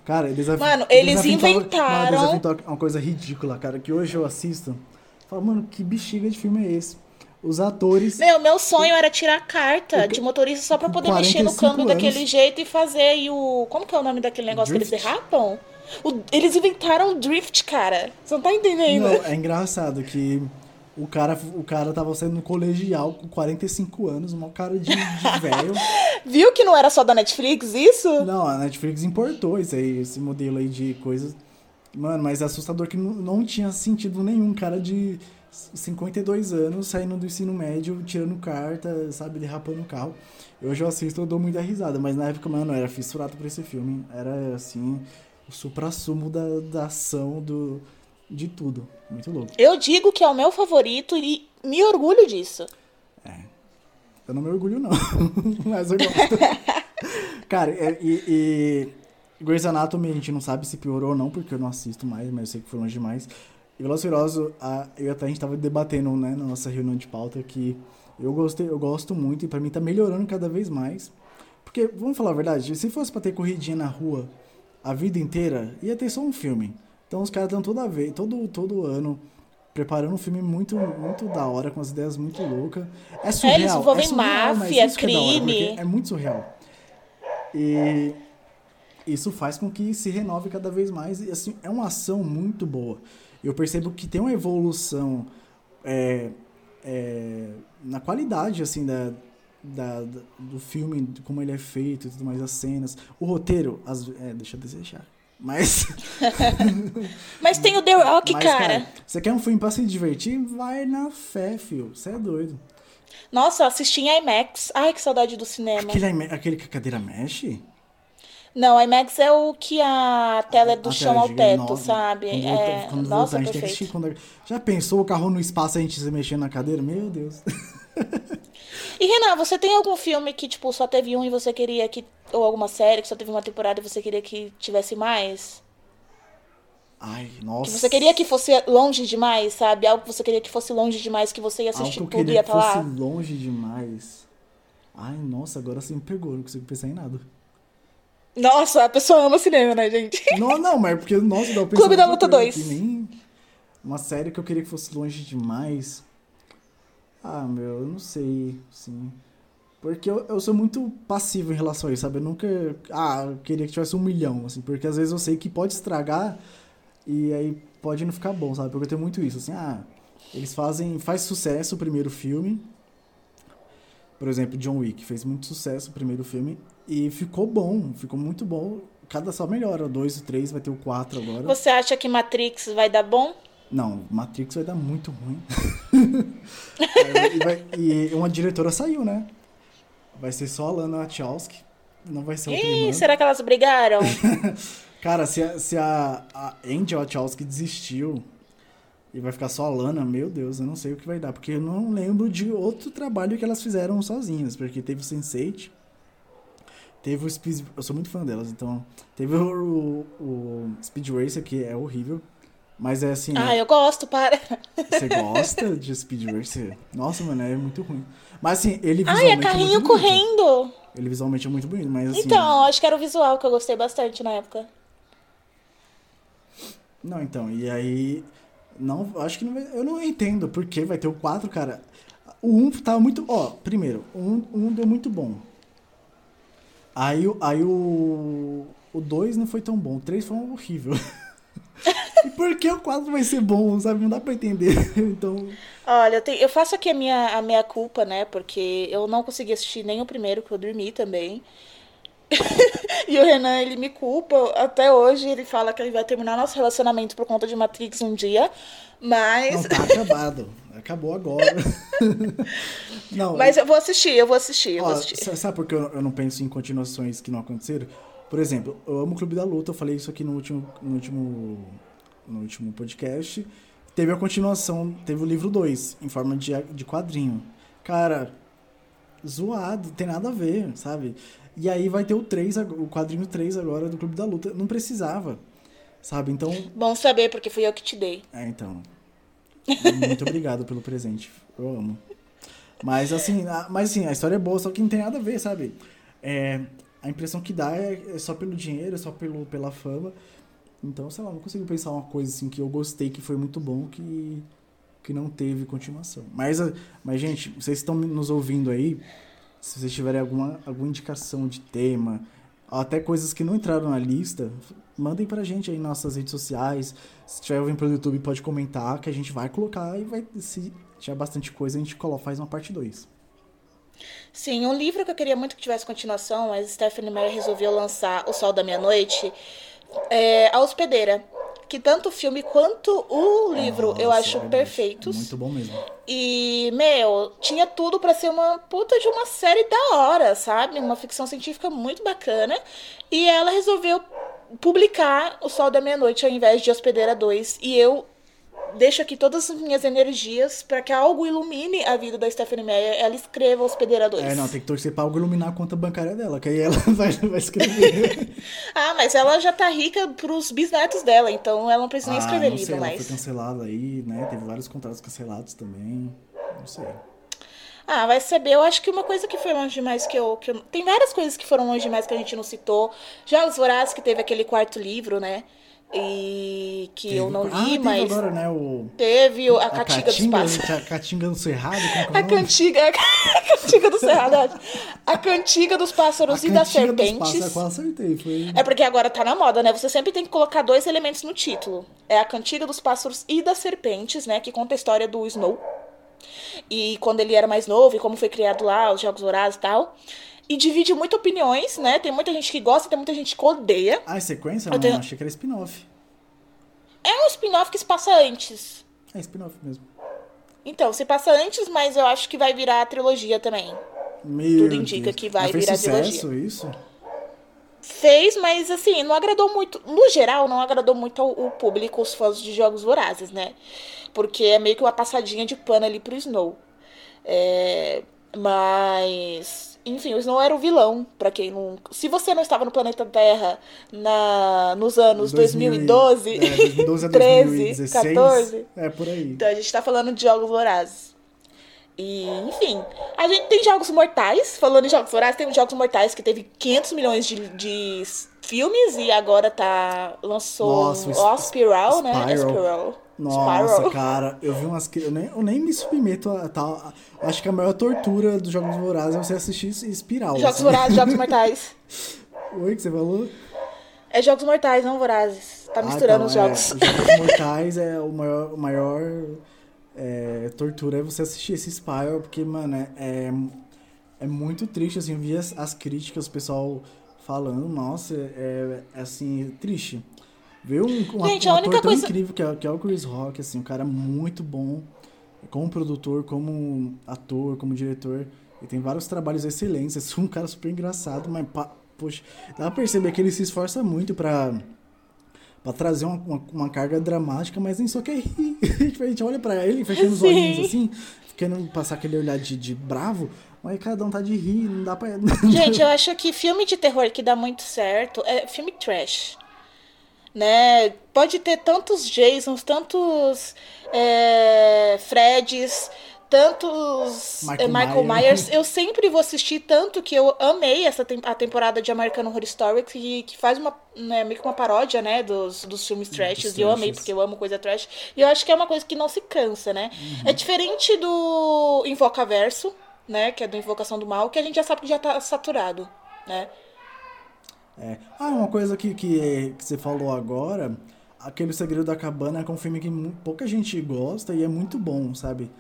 Speaker 2: Cara, desafio,
Speaker 1: Mano, eles desafio inventaram... Tóquio, desafio
Speaker 2: em Tóquio é uma coisa ridícula, cara, que hoje eu assisto. Falo, mano, que bexiga de filme é esse? Os atores.
Speaker 1: Meu, meu sonho era tirar carta de motorista só pra poder mexer no câmbio anos. daquele jeito e fazer aí o. Como que é o nome daquele negócio drift. que eles derrapam? O... Eles inventaram o drift, cara. Você não tá entendendo? Não,
Speaker 2: é engraçado que o cara, o cara tava saindo no colegial com 45 anos, uma cara de, de *laughs* velho.
Speaker 1: Viu que não era só da Netflix isso?
Speaker 2: Não, a Netflix importou esse, aí, esse modelo aí de coisas. Mano, mas é assustador que não, não tinha sentido nenhum cara de 52 anos, saindo do ensino médio, tirando carta, sabe, derrapando o carro. Hoje eu assisto, eu dou muita risada, mas na época, mano, eu era fissurado por esse filme. Era, assim, o supra-sumo da, da ação, do, de tudo. Muito louco.
Speaker 1: Eu digo que é o meu favorito e me orgulho disso.
Speaker 2: É. Eu não me orgulho, não. *laughs* mas eu gosto. *laughs* Cara, é, e, e Grey's Anatomy a gente não sabe se piorou ou não, porque eu não assisto mais, mas eu sei que foi longe demais. E Furiosos, a, eu até a gente tava debatendo, né, na nossa reunião de pauta que eu gostei, eu gosto muito e para mim tá melhorando cada vez mais. Porque, vamos falar a verdade, se fosse para ter corridinha na rua a vida inteira, ia ter só um filme. Então os caras estão toda vez, todo todo ano preparando um filme muito muito da hora com as ideias muito loucas. É surreal, é, eles envolvem é surreal, máfia, crime. É, hora, é muito surreal. E isso faz com que se renove cada vez mais e assim, é uma ação muito boa eu percebo que tem uma evolução é, é, na qualidade, assim, da, da, da, do filme, como ele é feito e tudo mais, as cenas. O roteiro, as, é, deixa eu desejar. Mas. *laughs*
Speaker 1: Mas tem o The Rock, Mas, cara. cara.
Speaker 2: Você quer um filme pra se divertir? Vai na fé, filho. Você é doido.
Speaker 1: Nossa, assisti em IMAX. Ai, que saudade do cinema.
Speaker 2: Aquele, aquele que a cadeira mexe?
Speaker 1: Não, IMAX é o que a tela é do a chão ao teto, sabe? Quando, é... quando Nossa, voltar, perfeito.
Speaker 2: Quando... Já pensou o carro no espaço a gente se mexendo na cadeira? Meu Deus.
Speaker 1: e Renan, você tem algum filme que, tipo, só teve um e você queria que. Ou alguma série que só teve uma temporada e você queria que tivesse mais?
Speaker 2: Ai, nossa.
Speaker 1: Que você queria que fosse longe demais, sabe? Algo que você queria que fosse longe demais, que você ia assistir Algo que tudo e ia estar
Speaker 2: lá. fosse longe demais. Ai, nossa, agora você me pegou, não consigo pensar em nada.
Speaker 1: Nossa, a pessoa ama cinema, né, gente? *laughs*
Speaker 2: Não, não, mas é porque, nossa, dá
Speaker 1: o Clube da Luta 2.
Speaker 2: Nem uma série que eu queria que fosse longe demais. Ah, meu, eu não sei, sim. Porque eu, eu sou muito passivo em relação a isso, sabe? Eu nunca. Ah, eu queria que tivesse um milhão, assim, porque às vezes eu sei que pode estragar e aí pode não ficar bom, sabe? Porque eu tenho muito isso, assim, ah, eles fazem. Faz sucesso o primeiro filme. Por exemplo, John Wick fez muito sucesso o primeiro filme e ficou bom, ficou muito bom. Cada só melhora. O 2 e o 3 vai ter o 4 agora.
Speaker 1: Você acha que Matrix vai dar bom?
Speaker 2: Não, Matrix vai dar muito ruim. *laughs* e, vai, e, uma diretora saiu, né? Vai ser só a Lana Wachowski. Não vai ser outra Ih,
Speaker 1: será que elas brigaram? *laughs*
Speaker 2: Cara, se a, se a, a Angel Wachowski desistiu e vai ficar só a Lana, meu Deus, eu não sei o que vai dar. Porque eu não lembro de outro trabalho que elas fizeram sozinhas. Porque teve o Sense8, Teve o Speed. Eu sou muito fã delas, então. Teve o, o, Speed Racer, que é horrível. Mas é assim.
Speaker 1: Ah, eu gosto, para.
Speaker 2: Você gosta de Speed Racer? Nossa, mano, é muito ruim. Mas assim, ele
Speaker 1: Ai,
Speaker 2: visualmente
Speaker 1: é carrinho
Speaker 2: bonito.
Speaker 1: correndo.
Speaker 2: Ele visualmente é muito bonito, mas assim.
Speaker 1: Então, acho que era o visual que eu gostei bastante na época.
Speaker 2: Não, então, e aí. Não, acho que não vai, Eu não entendo porque vai ter o 4, cara. O 1 tava muito. Ó, primeiro, o 1, o 1 deu muito bom. Aí, aí o. O 2 não foi tão bom. O 3 foi um horrível. *laughs* e por que o 4 vai ser bom, sabe? Não dá pra entender. *laughs* Então.
Speaker 1: Olha, eu, tenho- eu faço aqui a minha, a minha culpa, né? Porque eu não consegui assistir nem o primeiro, que eu dormi também. *laughs* e o Renan, ele me culpa até hoje. Ele fala que ele vai terminar nosso relacionamento por conta de Matrix um dia. Mas.
Speaker 2: Não, tá *laughs* acabado. Acabou agora. *laughs* não,
Speaker 1: Mas eu vou assistir, eu vou assistir, eu
Speaker 2: Ó,
Speaker 1: vou assistir.
Speaker 2: sa- sabe por que eu eu não penso em continuações que não aconteceram? Por exemplo, eu amo o Clube da Luta, eu falei isso aqui no último, no último, no último podcast. Teve a continuação, teve o livro 2, em forma de, de quadrinho. Cara, zoado, tem nada a ver, sabe? E aí vai ter o 3, ag- o quadrinho 3 agora do Clube da Luta. Não precisava, sabe? Então,
Speaker 1: Bom saber, porque fui eu que te dei.
Speaker 2: é, então. Muito obrigado pelo presente. Eu amo. Mas assim, a, mas assim, a história é boa, só que não tem nada a ver, sabe? É, a impressão que dá é, é só pelo dinheiro, é só pelo, pela fama. Então, sei lá, não consigo pensar uma coisa assim que eu gostei, que foi muito bom, que, que não teve continuação. Mas, a- mas, gente, vocês estão nos ouvindo aí, se vocês tiverem alguma, alguma indicação de tema, até coisas que não entraram na lista, mandem pra gente aí nas nossas redes sociais. Se tiver ouvindo pelo YouTube, pode comentar que a gente vai colocar e vai. Se tiver bastante coisa, a gente coloca, faz uma parte 2.
Speaker 1: Sim, um livro que eu queria muito que tivesse continuação, mas Stephanie Meyer resolveu lançar O Sol da Meia-Noite, é A Hospedeira. Que tanto o filme quanto o livro eu
Speaker 2: Nossa,
Speaker 1: acho
Speaker 2: é
Speaker 1: perfeitos.
Speaker 2: Muito bom mesmo.
Speaker 1: E, meu, tinha tudo pra ser uma puta de uma série da hora, sabe? Uma ficção científica muito bacana. E ela resolveu publicar O Sol da Meia-Noite ao invés de Hospedeira 2. E eu deixo aqui todas as minhas energias pra que algo ilumine a vida da Stephanie Meyer. Ela escreva Hospedeira 2.
Speaker 2: É, não, tem que torcer pra algo iluminar a conta bancária dela, que aí ela *laughs* vai, vai escrever. *laughs*
Speaker 1: Ah, mas ela já tá rica pros bisnetos dela, então ela não precisa nem escrever
Speaker 2: ah, não
Speaker 1: livro
Speaker 2: sei, ela
Speaker 1: mais.
Speaker 2: foi cancelada aí, né? Teve vários contratos cancelados também. Não sei.
Speaker 1: Ah, vai saber. Eu acho que uma coisa que foi longe demais que eu, que eu. Tem várias coisas que foram longe demais que a gente não citou. Jogos Vorazes, que teve aquele quarto livro, né? E que eu
Speaker 2: Teve-
Speaker 1: não
Speaker 2: ah,
Speaker 1: li,
Speaker 2: teve
Speaker 1: mas.
Speaker 2: agora, né? O...
Speaker 1: Teve a, Catinga dos Pássaros.
Speaker 2: A Catinga do Cerrado, como é
Speaker 1: A cantiga, a *laughs* cantiga do Cerrado. A cantiga dos pássaros
Speaker 2: A
Speaker 1: e das
Speaker 2: Cantiga dos
Speaker 1: serpentes.
Speaker 2: Pássaros, acertei. Foi...
Speaker 1: É porque agora tá na moda, né? Você sempre tem que colocar dois elementos no título. É a Cantiga dos Pássaros e das Serpentes, né? Que conta a história do Snow. E quando ele era mais novo e como foi criado lá, os Jogos Vorazes e tal. E divide muito opiniões, né? Tem muita gente que gosta, tem muita gente que odeia.
Speaker 2: Ah, é sequência?
Speaker 1: Eu
Speaker 2: Não,
Speaker 1: tenho-
Speaker 2: achei que era spin-off.
Speaker 1: É um spin-off que se passa antes.
Speaker 2: É spin-off mesmo.
Speaker 1: Então, se passa antes, mas eu acho que vai virar a trilogia também.
Speaker 2: Meu
Speaker 1: Tudo indica
Speaker 2: Deus.
Speaker 1: que vai
Speaker 2: Mas fez
Speaker 1: virar
Speaker 2: sucesso isso?
Speaker 1: Fez, mas assim, não agradou muito. No geral, não agradou muito ao público, os fãs de Jogos Vorazes, né? Porque é meio que uma passadinha de pano ali pro Snow. É, mas. Enfim, o Snow era o vilão, pra quem não. Se você não estava no planeta Terra na, nos anos 2012,
Speaker 2: É, 2012 a
Speaker 1: 13,
Speaker 2: 2016.
Speaker 1: 14.
Speaker 2: É, por aí.
Speaker 1: Então a gente tá falando de Jogos Vorazes. E, enfim, a gente tem Jogos Mortais, falando em Jogos Vorazes, tem Jogos Mortais que teve 500 milhões de, de filmes e agora tá lançou
Speaker 2: Nossa, o
Speaker 1: ó,
Speaker 2: Sp-
Speaker 1: Spiral, né?
Speaker 2: Spiral. Nossa,
Speaker 1: Spiral.
Speaker 2: cara, eu vi umas. Eu nem, eu nem me submeto a tal. Acho que a maior tortura dos Jogos Vorazes é você assistir Espiral.
Speaker 1: Jogos
Speaker 2: assim.
Speaker 1: Vorazes, Jogos *laughs* Mortais.
Speaker 2: Oi, que você falou?
Speaker 1: É Jogos Mortais, não Vorazes. Tá misturando
Speaker 2: Ah,
Speaker 1: os
Speaker 2: então, é,
Speaker 1: jogos.
Speaker 2: os Jogos Mortais é o maior. O maior é, tortura é você assistir esse Spiral, porque, mano, é, é, é muito triste, assim, eu vi as, as críticas, o pessoal falando, nossa, é, é assim, triste. Ver um, um,
Speaker 1: Gente,
Speaker 2: um
Speaker 1: a
Speaker 2: ator
Speaker 1: única
Speaker 2: tão
Speaker 1: coisa-
Speaker 2: incrível que é, que é o Chris Rock, assim, um cara muito bom, como produtor, como ator, como diretor. Ele tem vários trabalhos excelentes, é um cara super engraçado, mas, poxa, dá pra perceber que ele se esforça muito pra Pra trazer uma, uma, uma carga dramática, mas nem só quer rir. *laughs* A gente olha pra ele fechando os
Speaker 1: Sim.
Speaker 2: olhinhos assim, querendo passar aquele olhar de, de bravo, mas cada um tá de rir, não dá pra. *laughs*
Speaker 1: Gente, eu acho que filme de terror que dá muito certo é filme trash. Né? Pode ter tantos Jasons, tantos é, Freds, tantos Michael, é, Michael Myers. Myers. *laughs* Eu sempre vou assistir tanto que eu amei essa a temporada de American Horror Story que, que faz uma né, meio que uma paródia, né, dos, dos filmes trashes. E eu amei porque eu amo coisa trash. E eu acho que é uma coisa que não se cansa, né? Uhum. É diferente do Invocaverso, né, que é do Invocação do Mal, que a gente já sabe que já tá saturado, né?
Speaker 2: É. Ah, uma coisa que, que, que você falou agora, aquele Segredo da Cabana é um filme que pouca gente gosta e é muito bom, sabe?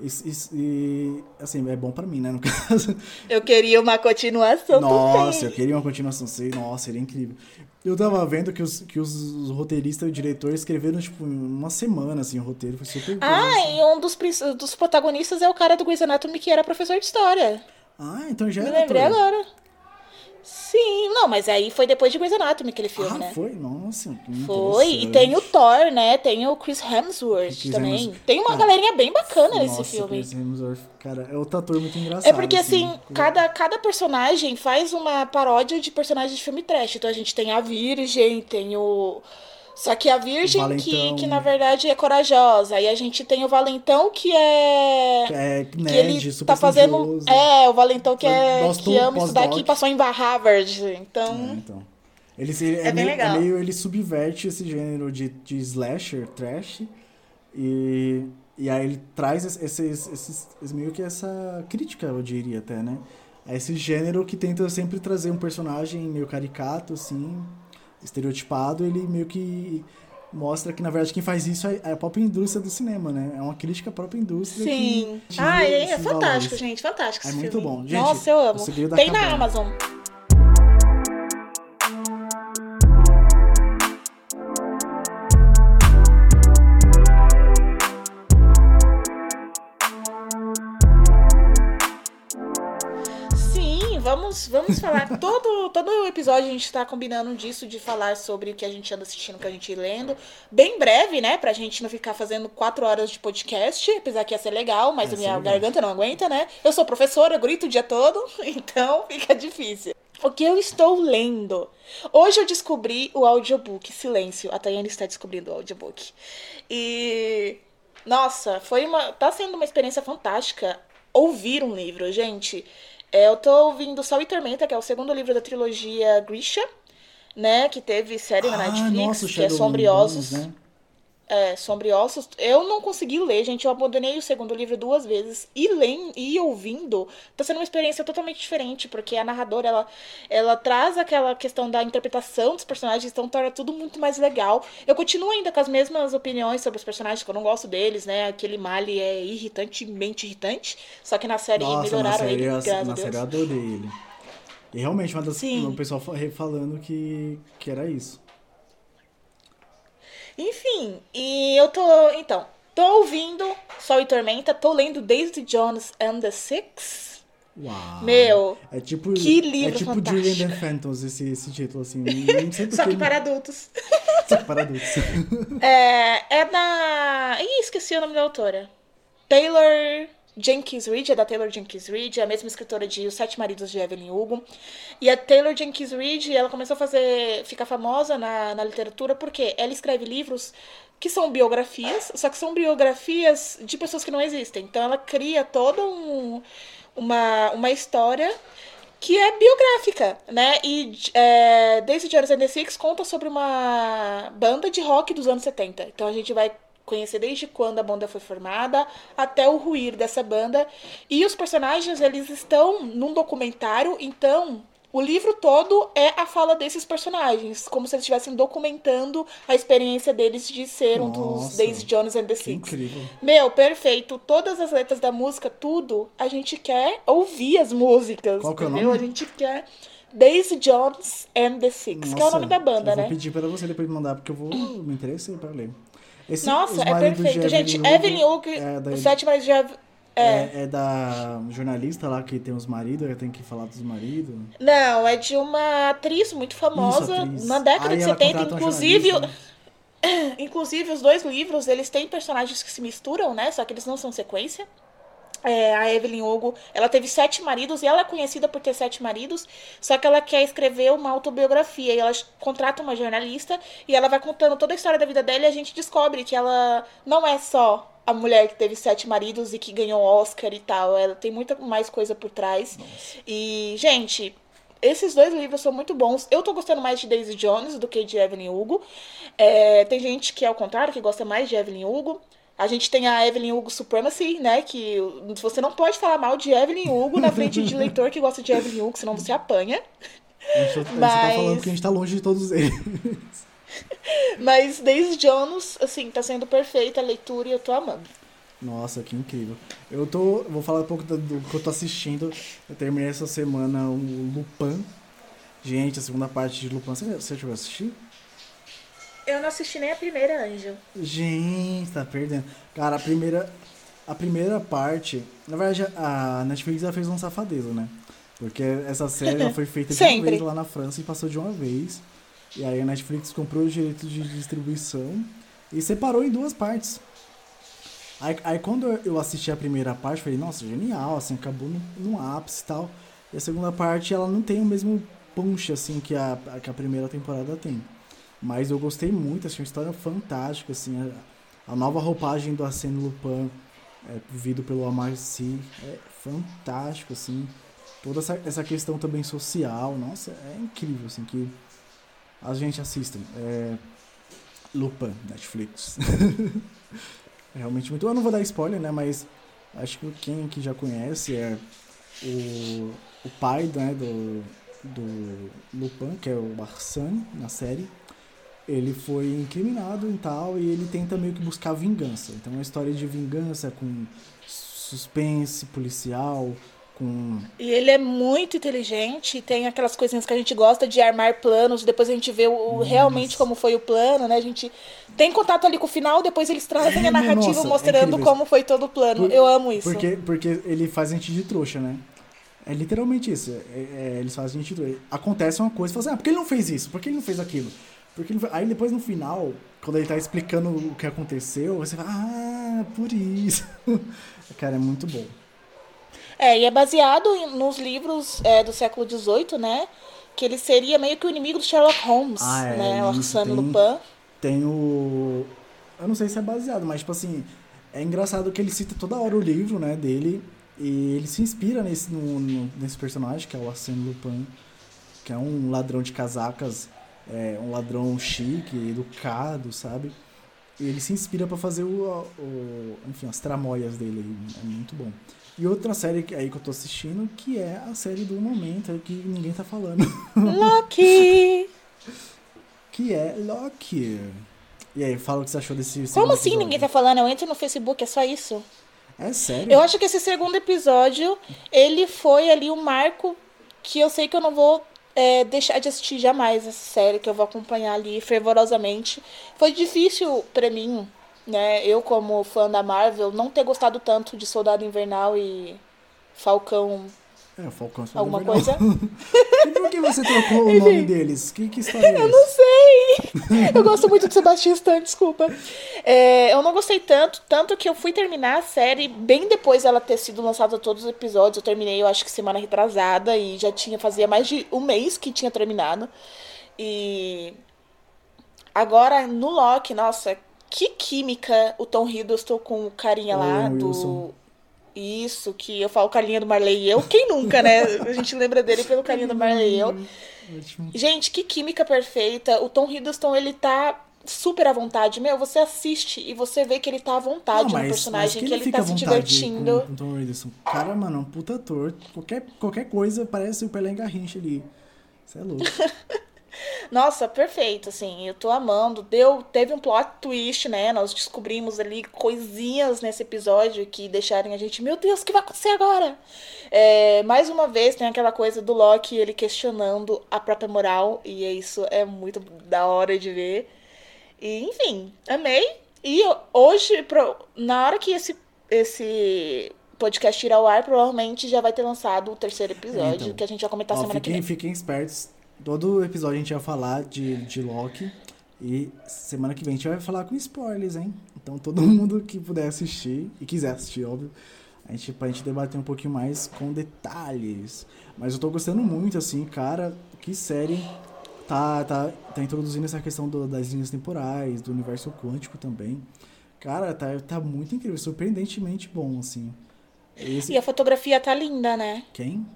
Speaker 2: E, e, e, assim, é bom pra mim, né, no *laughs* caso.
Speaker 1: Eu queria uma continuação
Speaker 2: Nossa,
Speaker 1: também.
Speaker 2: eu queria uma continuação, sei, nossa, seria incrível. Eu tava vendo que os, que os roteiristas e o diretor escreveram, tipo, uma semana, assim, o roteiro. Foi super
Speaker 1: Ah,
Speaker 2: assim.
Speaker 1: e um dos, dos protagonistas é o cara do Grey's Anatomy que era professor de história.
Speaker 2: Ah, então já
Speaker 1: Me
Speaker 2: era.
Speaker 1: lembrei ator. agora. Sim, não, mas aí foi depois de Grey's Anatomy aquele filme,
Speaker 2: ah,
Speaker 1: né?
Speaker 2: foi? Nossa,
Speaker 1: Foi, e tem o Thor, né? Tem o Chris Hemsworth Chris também. Hemsworth. Tem uma cara, galerinha bem bacana nossa, nesse filme.
Speaker 2: Chris Hemsworth, cara, é outro ator muito engraçado.
Speaker 1: É porque, assim, assim cada, cada personagem faz uma paródia de personagens de filme trash. Então a gente tem a Virgem, tem o só que a Virgem, que, que na verdade é corajosa. E a gente tem o Valentão, que é.
Speaker 2: Que é nerd, que ele
Speaker 1: tá fazendo. É, o Valentão que é. que ama estudar que passou em Harvard. Então. É, então.
Speaker 2: Ele, ele, é, é, meio, é, meio, Ele subverte esse gênero de, de slasher, trash. E, e aí ele traz esses, esses, esses, meio que essa crítica, eu diria até, né? A esse gênero que tenta sempre trazer um personagem meio caricato, assim, estereotipado, ele meio que mostra que, na verdade, quem faz isso é, é a própria indústria do cinema, né? É uma crítica à própria indústria.
Speaker 1: Sim. ah, é, é fantástico, valores. gente. Fantástico.
Speaker 2: É muito
Speaker 1: filme.
Speaker 2: bom. Gente,
Speaker 1: Nossa, eu amo. Tem na Amazon. Vamos, vamos falar. *laughs* todo, todo episódio a gente está combinando disso, de falar sobre o que a gente anda assistindo, o que a gente lendo. Bem breve, né? Pra gente não ficar fazendo quatro horas de podcast, apesar que ia ser legal, mas a minha garganta não aguenta, né? Eu sou professora, eu grito o dia todo, *laughs* então fica difícil. O que eu estou lendo? Hoje eu descobri o audiobook Silêncio. A Tayane está descobrindo o audiobook. E. Nossa, foi uma. Tá sendo uma experiência fantástica ouvir um livro, gente. É, eu tô ouvindo Sol e Tormenta, que é o segundo livro da trilogia Grisha, né? Que teve série na
Speaker 2: ah,
Speaker 1: Netflix,
Speaker 2: nossa,
Speaker 1: que é Sombriosos. Né? É, Sombriossos. Eu não consegui ler, gente. Eu abandonei o segundo livro duas vezes. E lendo e ouvindo, tá sendo uma experiência totalmente diferente, porque a narradora, ela, ela traz aquela questão da interpretação dos personagens, então torna tudo muito mais legal. Eu continuo ainda com as mesmas opiniões sobre os personagens, que eu não gosto deles, né? Aquele Mali é irritantemente irritante, só que na série
Speaker 2: Nossa,
Speaker 1: melhoraram
Speaker 2: na série,
Speaker 1: ele,
Speaker 2: graças Na série eu adorei ele. E realmente, uma das, o pessoal falando que, que era isso.
Speaker 1: Enfim, e eu tô. Então, tô ouvindo Sol e Tormenta, tô lendo Daisy Jones and the Six.
Speaker 2: Uau.
Speaker 1: Meu,
Speaker 2: é tipo,
Speaker 1: que livro
Speaker 2: É tipo
Speaker 1: fantástico.
Speaker 2: Julian and the Phantoms, esse, esse título, assim. *laughs*
Speaker 1: Só que para adultos. *laughs*
Speaker 2: Só que para adultos.
Speaker 1: é, é da... Ih, esqueci o nome da autora. Taylor... Jenkins Reid, é da Taylor Jenkins Reid, é a mesma escritora de Os Sete Maridos de Evelyn Hugo. E a Taylor Jenkins Reid, ela começou a fazer, ficar famosa na, na literatura porque ela escreve livros que são biografias, só que são biografias de pessoas que não existem. Então ela cria toda um, uma, uma história que é biográfica, né? E é, Daisy Jones and the Six conta sobre uma banda de rock dos anos 70. Então a gente vai conhecer desde quando a banda foi formada até o ruir dessa banda. E os personagens, eles estão num documentário, então o livro todo é a fala desses personagens, como se eles estivessem documentando a experiência deles de ser Nossa, um dos Daisy Jones and the Six.
Speaker 2: Incrível.
Speaker 1: Meu, perfeito. Todas as letras da música, tudo, a gente quer ouvir as músicas.
Speaker 2: Qual que
Speaker 1: é
Speaker 2: o nome? A
Speaker 1: gente quer Daisy Jones and the Six, Nossa, que é o nome da banda,
Speaker 2: eu
Speaker 1: né?
Speaker 2: Vou pedir para você depois mandar, porque eu vou me interessei para ler.
Speaker 1: Esse, Nossa, é perfeito. Gente, Evelyn Hugo, é da, o Sete Maridos de
Speaker 2: Evelyn... É. é. da jornalista lá que tem os maridos, ela tem que falar dos maridos.
Speaker 1: Não, é de uma atriz muito famosa, Isso, atriz. na década Aí de 70, inclusive. *coughs* Inclusive, os dois livros, eles têm personagens que se misturam, né? Só que eles não são sequência. É, a Evelyn Hugo, ela teve sete maridos e ela é conhecida por ter sete maridos, só que ela quer escrever uma autobiografia e ela contrata uma jornalista e ela vai contando toda a história da vida dela e a gente descobre que ela não é só a mulher que teve sete maridos e que ganhou Oscar e tal, ela tem muita mais coisa por trás. Nossa. E, gente, esses dois livros são muito bons. Eu tô gostando mais de Daisy Jones do que de Evelyn Hugo. É, tem gente que é ao contrário, que gosta mais de Evelyn Hugo. A gente tem a Evelyn Hugo Supremacy, né? Que você não pode falar mal de Evelyn Hugo na frente de leitor que gosta de Evelyn Hugo, senão você apanha.
Speaker 2: Mas... Você tá falando que a gente tá longe de todos eles. *laughs*
Speaker 1: Mas Daisy Jones, assim, tá sendo perfeita a leitura e eu tô amando.
Speaker 2: Nossa, que incrível. Eu tô. Vou falar um pouco do, do que eu tô assistindo. Eu terminei essa semana o Lupin. Gente, a segunda parte de Lupin. Você, você chegou a assistir?
Speaker 1: Eu não assisti nem a primeira, Anjo.
Speaker 2: Gente, tá perdendo. Cara, a primeira. A primeira parte. Na verdade, a Netflix já fez uma safadeza, né? Porque essa série foi feita *laughs* de uma vez lá na França e passou de uma vez. E aí a Netflix comprou os direitos de distribuição e separou em duas partes. Aí, aí quando eu assisti a primeira parte, falei, nossa, genial, assim, acabou no, no ápice e tal. E a segunda parte, ela não tem o mesmo punch, assim, que a, que a primeira temporada tem. Mas eu gostei muito, achei uma história fantástica, assim, a, a nova roupagem do Arsène Lupin, é, vivido pelo Amar Sy, é fantástico, assim. Toda essa, essa questão também social, nossa, é incrível, assim, que a gente assista. É, Lupin, Netflix. *laughs* é realmente muito. Eu não vou dar spoiler, né? Mas acho que quem aqui já conhece é o, o pai né, do, do Lupin, que é o Arsane, na série. Ele foi incriminado e tal, e ele tenta meio que buscar vingança. Então é uma história de vingança com suspense policial, com...
Speaker 1: E ele é muito inteligente, tem aquelas coisinhas que a gente gosta de armar planos, depois a gente vê o, realmente como foi o plano, né? A gente tem contato ali com o final, depois eles trazem *laughs* é, a narrativa nossa, mostrando é como foi todo o plano. Por, Eu amo isso.
Speaker 2: Porque, porque ele faz a gente de trouxa, né? É literalmente isso. É, é, eles fazem a gente de trouxa. Acontece uma coisa, fala assim, ah, por que ele não fez isso? Por que ele não fez aquilo? Porque fez... Aí depois no final, quando ele tá explicando o que aconteceu, você fala, ah, por isso. *laughs* Cara, é muito bom.
Speaker 1: É, e é baseado nos livros é, do século XVIII, né? Que ele seria meio que o inimigo do Sherlock Holmes, ah, é, né? O Arsène Lupin.
Speaker 2: Tem o... Eu não sei se é baseado, mas, tipo assim... É engraçado que ele cita toda hora o livro, né, dele. E ele se inspira nesse, no, no, nesse personagem, que é o Arsène Lupin. Que é um ladrão de casacas. É, um ladrão chique, educado, sabe? E ele se inspira para fazer o, o, enfim, as tramóias dele. É muito bom. E outra série aí que eu tô assistindo, que é a série do momento, que ninguém tá falando. *laughs*
Speaker 1: Loki!
Speaker 2: que é Loki. E aí, fala o que você achou desse
Speaker 1: Como assim episódio. ninguém tá falando? Eu entro no Facebook, é só isso.
Speaker 2: É sério?
Speaker 1: Eu acho que esse segundo episódio, ele foi ali um marco que eu sei que eu não vou é, deixar de assistir jamais essa série, que eu vou acompanhar ali fervorosamente. Foi difícil para mim né? Eu, como fã da Marvel, não ter gostado tanto de Soldado Invernal e Falcão.
Speaker 2: É, Falcão
Speaker 1: Alguma Invernal. coisa. *laughs*
Speaker 2: e por que você trocou o *laughs* nome deles? Que, que história é
Speaker 1: Eu não sei. *laughs* Eu gosto muito de Sebastião Stan, desculpa. É, eu não gostei tanto, tanto que eu fui terminar a série bem depois dela ter sido lançada todos os episódios. Eu terminei, eu acho que semana retrasada, e já tinha, fazia mais de um mês que tinha terminado. E. Agora, no Loki, nossa, que química o Tom Hiddleston com o carinha lá do. Isso, que eu falo carinha do Marley e eu. Quem nunca, né? A gente lembra dele pelo carinha do Marley e eu. Gente, que química perfeita. O Tom Hiddleston, ele tá super à vontade. Meu, você assiste e você vê que ele tá à vontade não, no personagem, que, que, ele, ele tá se divertindo. Com, com
Speaker 2: Tom Hiddleston. Cara, mano, é um puta ator. Qualquer, qualquer coisa parece o Pelé Garrincha ali. Você é louco. *laughs*
Speaker 1: Nossa, perfeito, assim, eu tô amando. Deu, teve um plot twist, né? Nós descobrimos ali coisinhas nesse episódio que deixaram a gente, meu Deus, o que vai acontecer agora? É, mais uma vez tem aquela coisa do Loki, ele questionando a própria moral, e isso é muito da hora de ver. E, enfim, amei. E hoje, na hora que esse, esse podcast ir ao ar, provavelmente já vai ter lançado o terceiro episódio, então, que a gente vai comentar ó, semana
Speaker 2: fiquem,
Speaker 1: que vem.
Speaker 2: Fiquem espertos Todo episódio a gente vai falar de, de Loki. E semana que vem a gente vai falar com spoilers, hein? Então todo *laughs* mundo que puder assistir, e quiser assistir, óbvio, a gente, pra gente debater um pouquinho mais com detalhes. Mas eu tô gostando muito, assim, cara, que série tá, tá, tá introduzindo essa questão do, das linhas temporais, do universo quântico também. Cara, tá, tá muito incrível, surpreendentemente bom, assim.
Speaker 1: Esse... E a fotografia tá linda, né?
Speaker 2: Quem?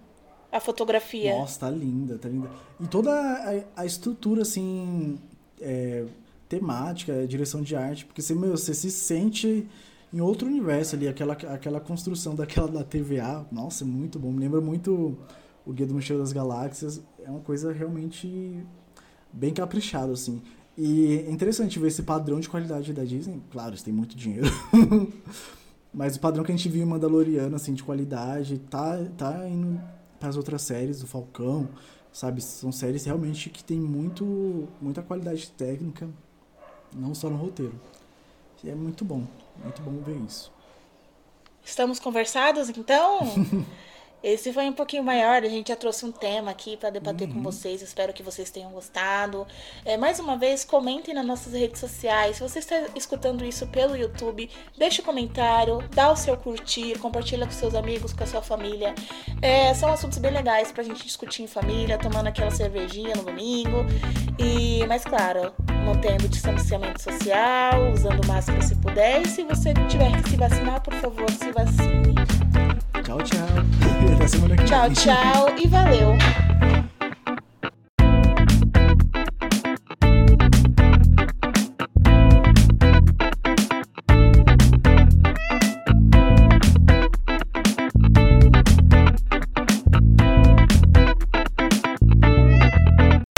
Speaker 1: A fotografia.
Speaker 2: Nossa, tá linda, tá linda. E toda a, a estrutura, assim, é, temática, direção de arte, porque você, meu, você se sente em outro universo ali, aquela, aquela construção daquela da TVA, nossa, é muito bom. Me lembra muito o Guia do Mochileiro das Galáxias, é uma coisa realmente bem caprichada, assim. E é interessante ver esse padrão de qualidade da Disney. Claro, eles têm muito dinheiro. *laughs* Mas o padrão que a gente viu em Mandaloriano, assim, de qualidade, tá, tá indo para as outras séries, do Falcão, sabe? São séries realmente que tem muito, muita qualidade técnica, não só no roteiro. E é muito bom, muito bom ver isso.
Speaker 1: Estamos conversados, então? *laughs* Esse foi um pouquinho maior, a gente já trouxe um tema aqui para debater uhum. com vocês. Espero que vocês tenham gostado. É, mais uma vez, comentem nas nossas redes sociais. Se você está escutando isso pelo YouTube, deixe um comentário, dá o seu curtir, compartilha com seus amigos, com a sua família. É, são assuntos bem legais para a gente discutir em família, tomando aquela cervejinha no domingo. E, mas claro, mantendo o distanciamento social, usando máscara se puder. E se você tiver que se vacinar, por favor, se vacine.
Speaker 2: Tchau, tchau. Até semana que
Speaker 1: Tchau, tchau e valeu.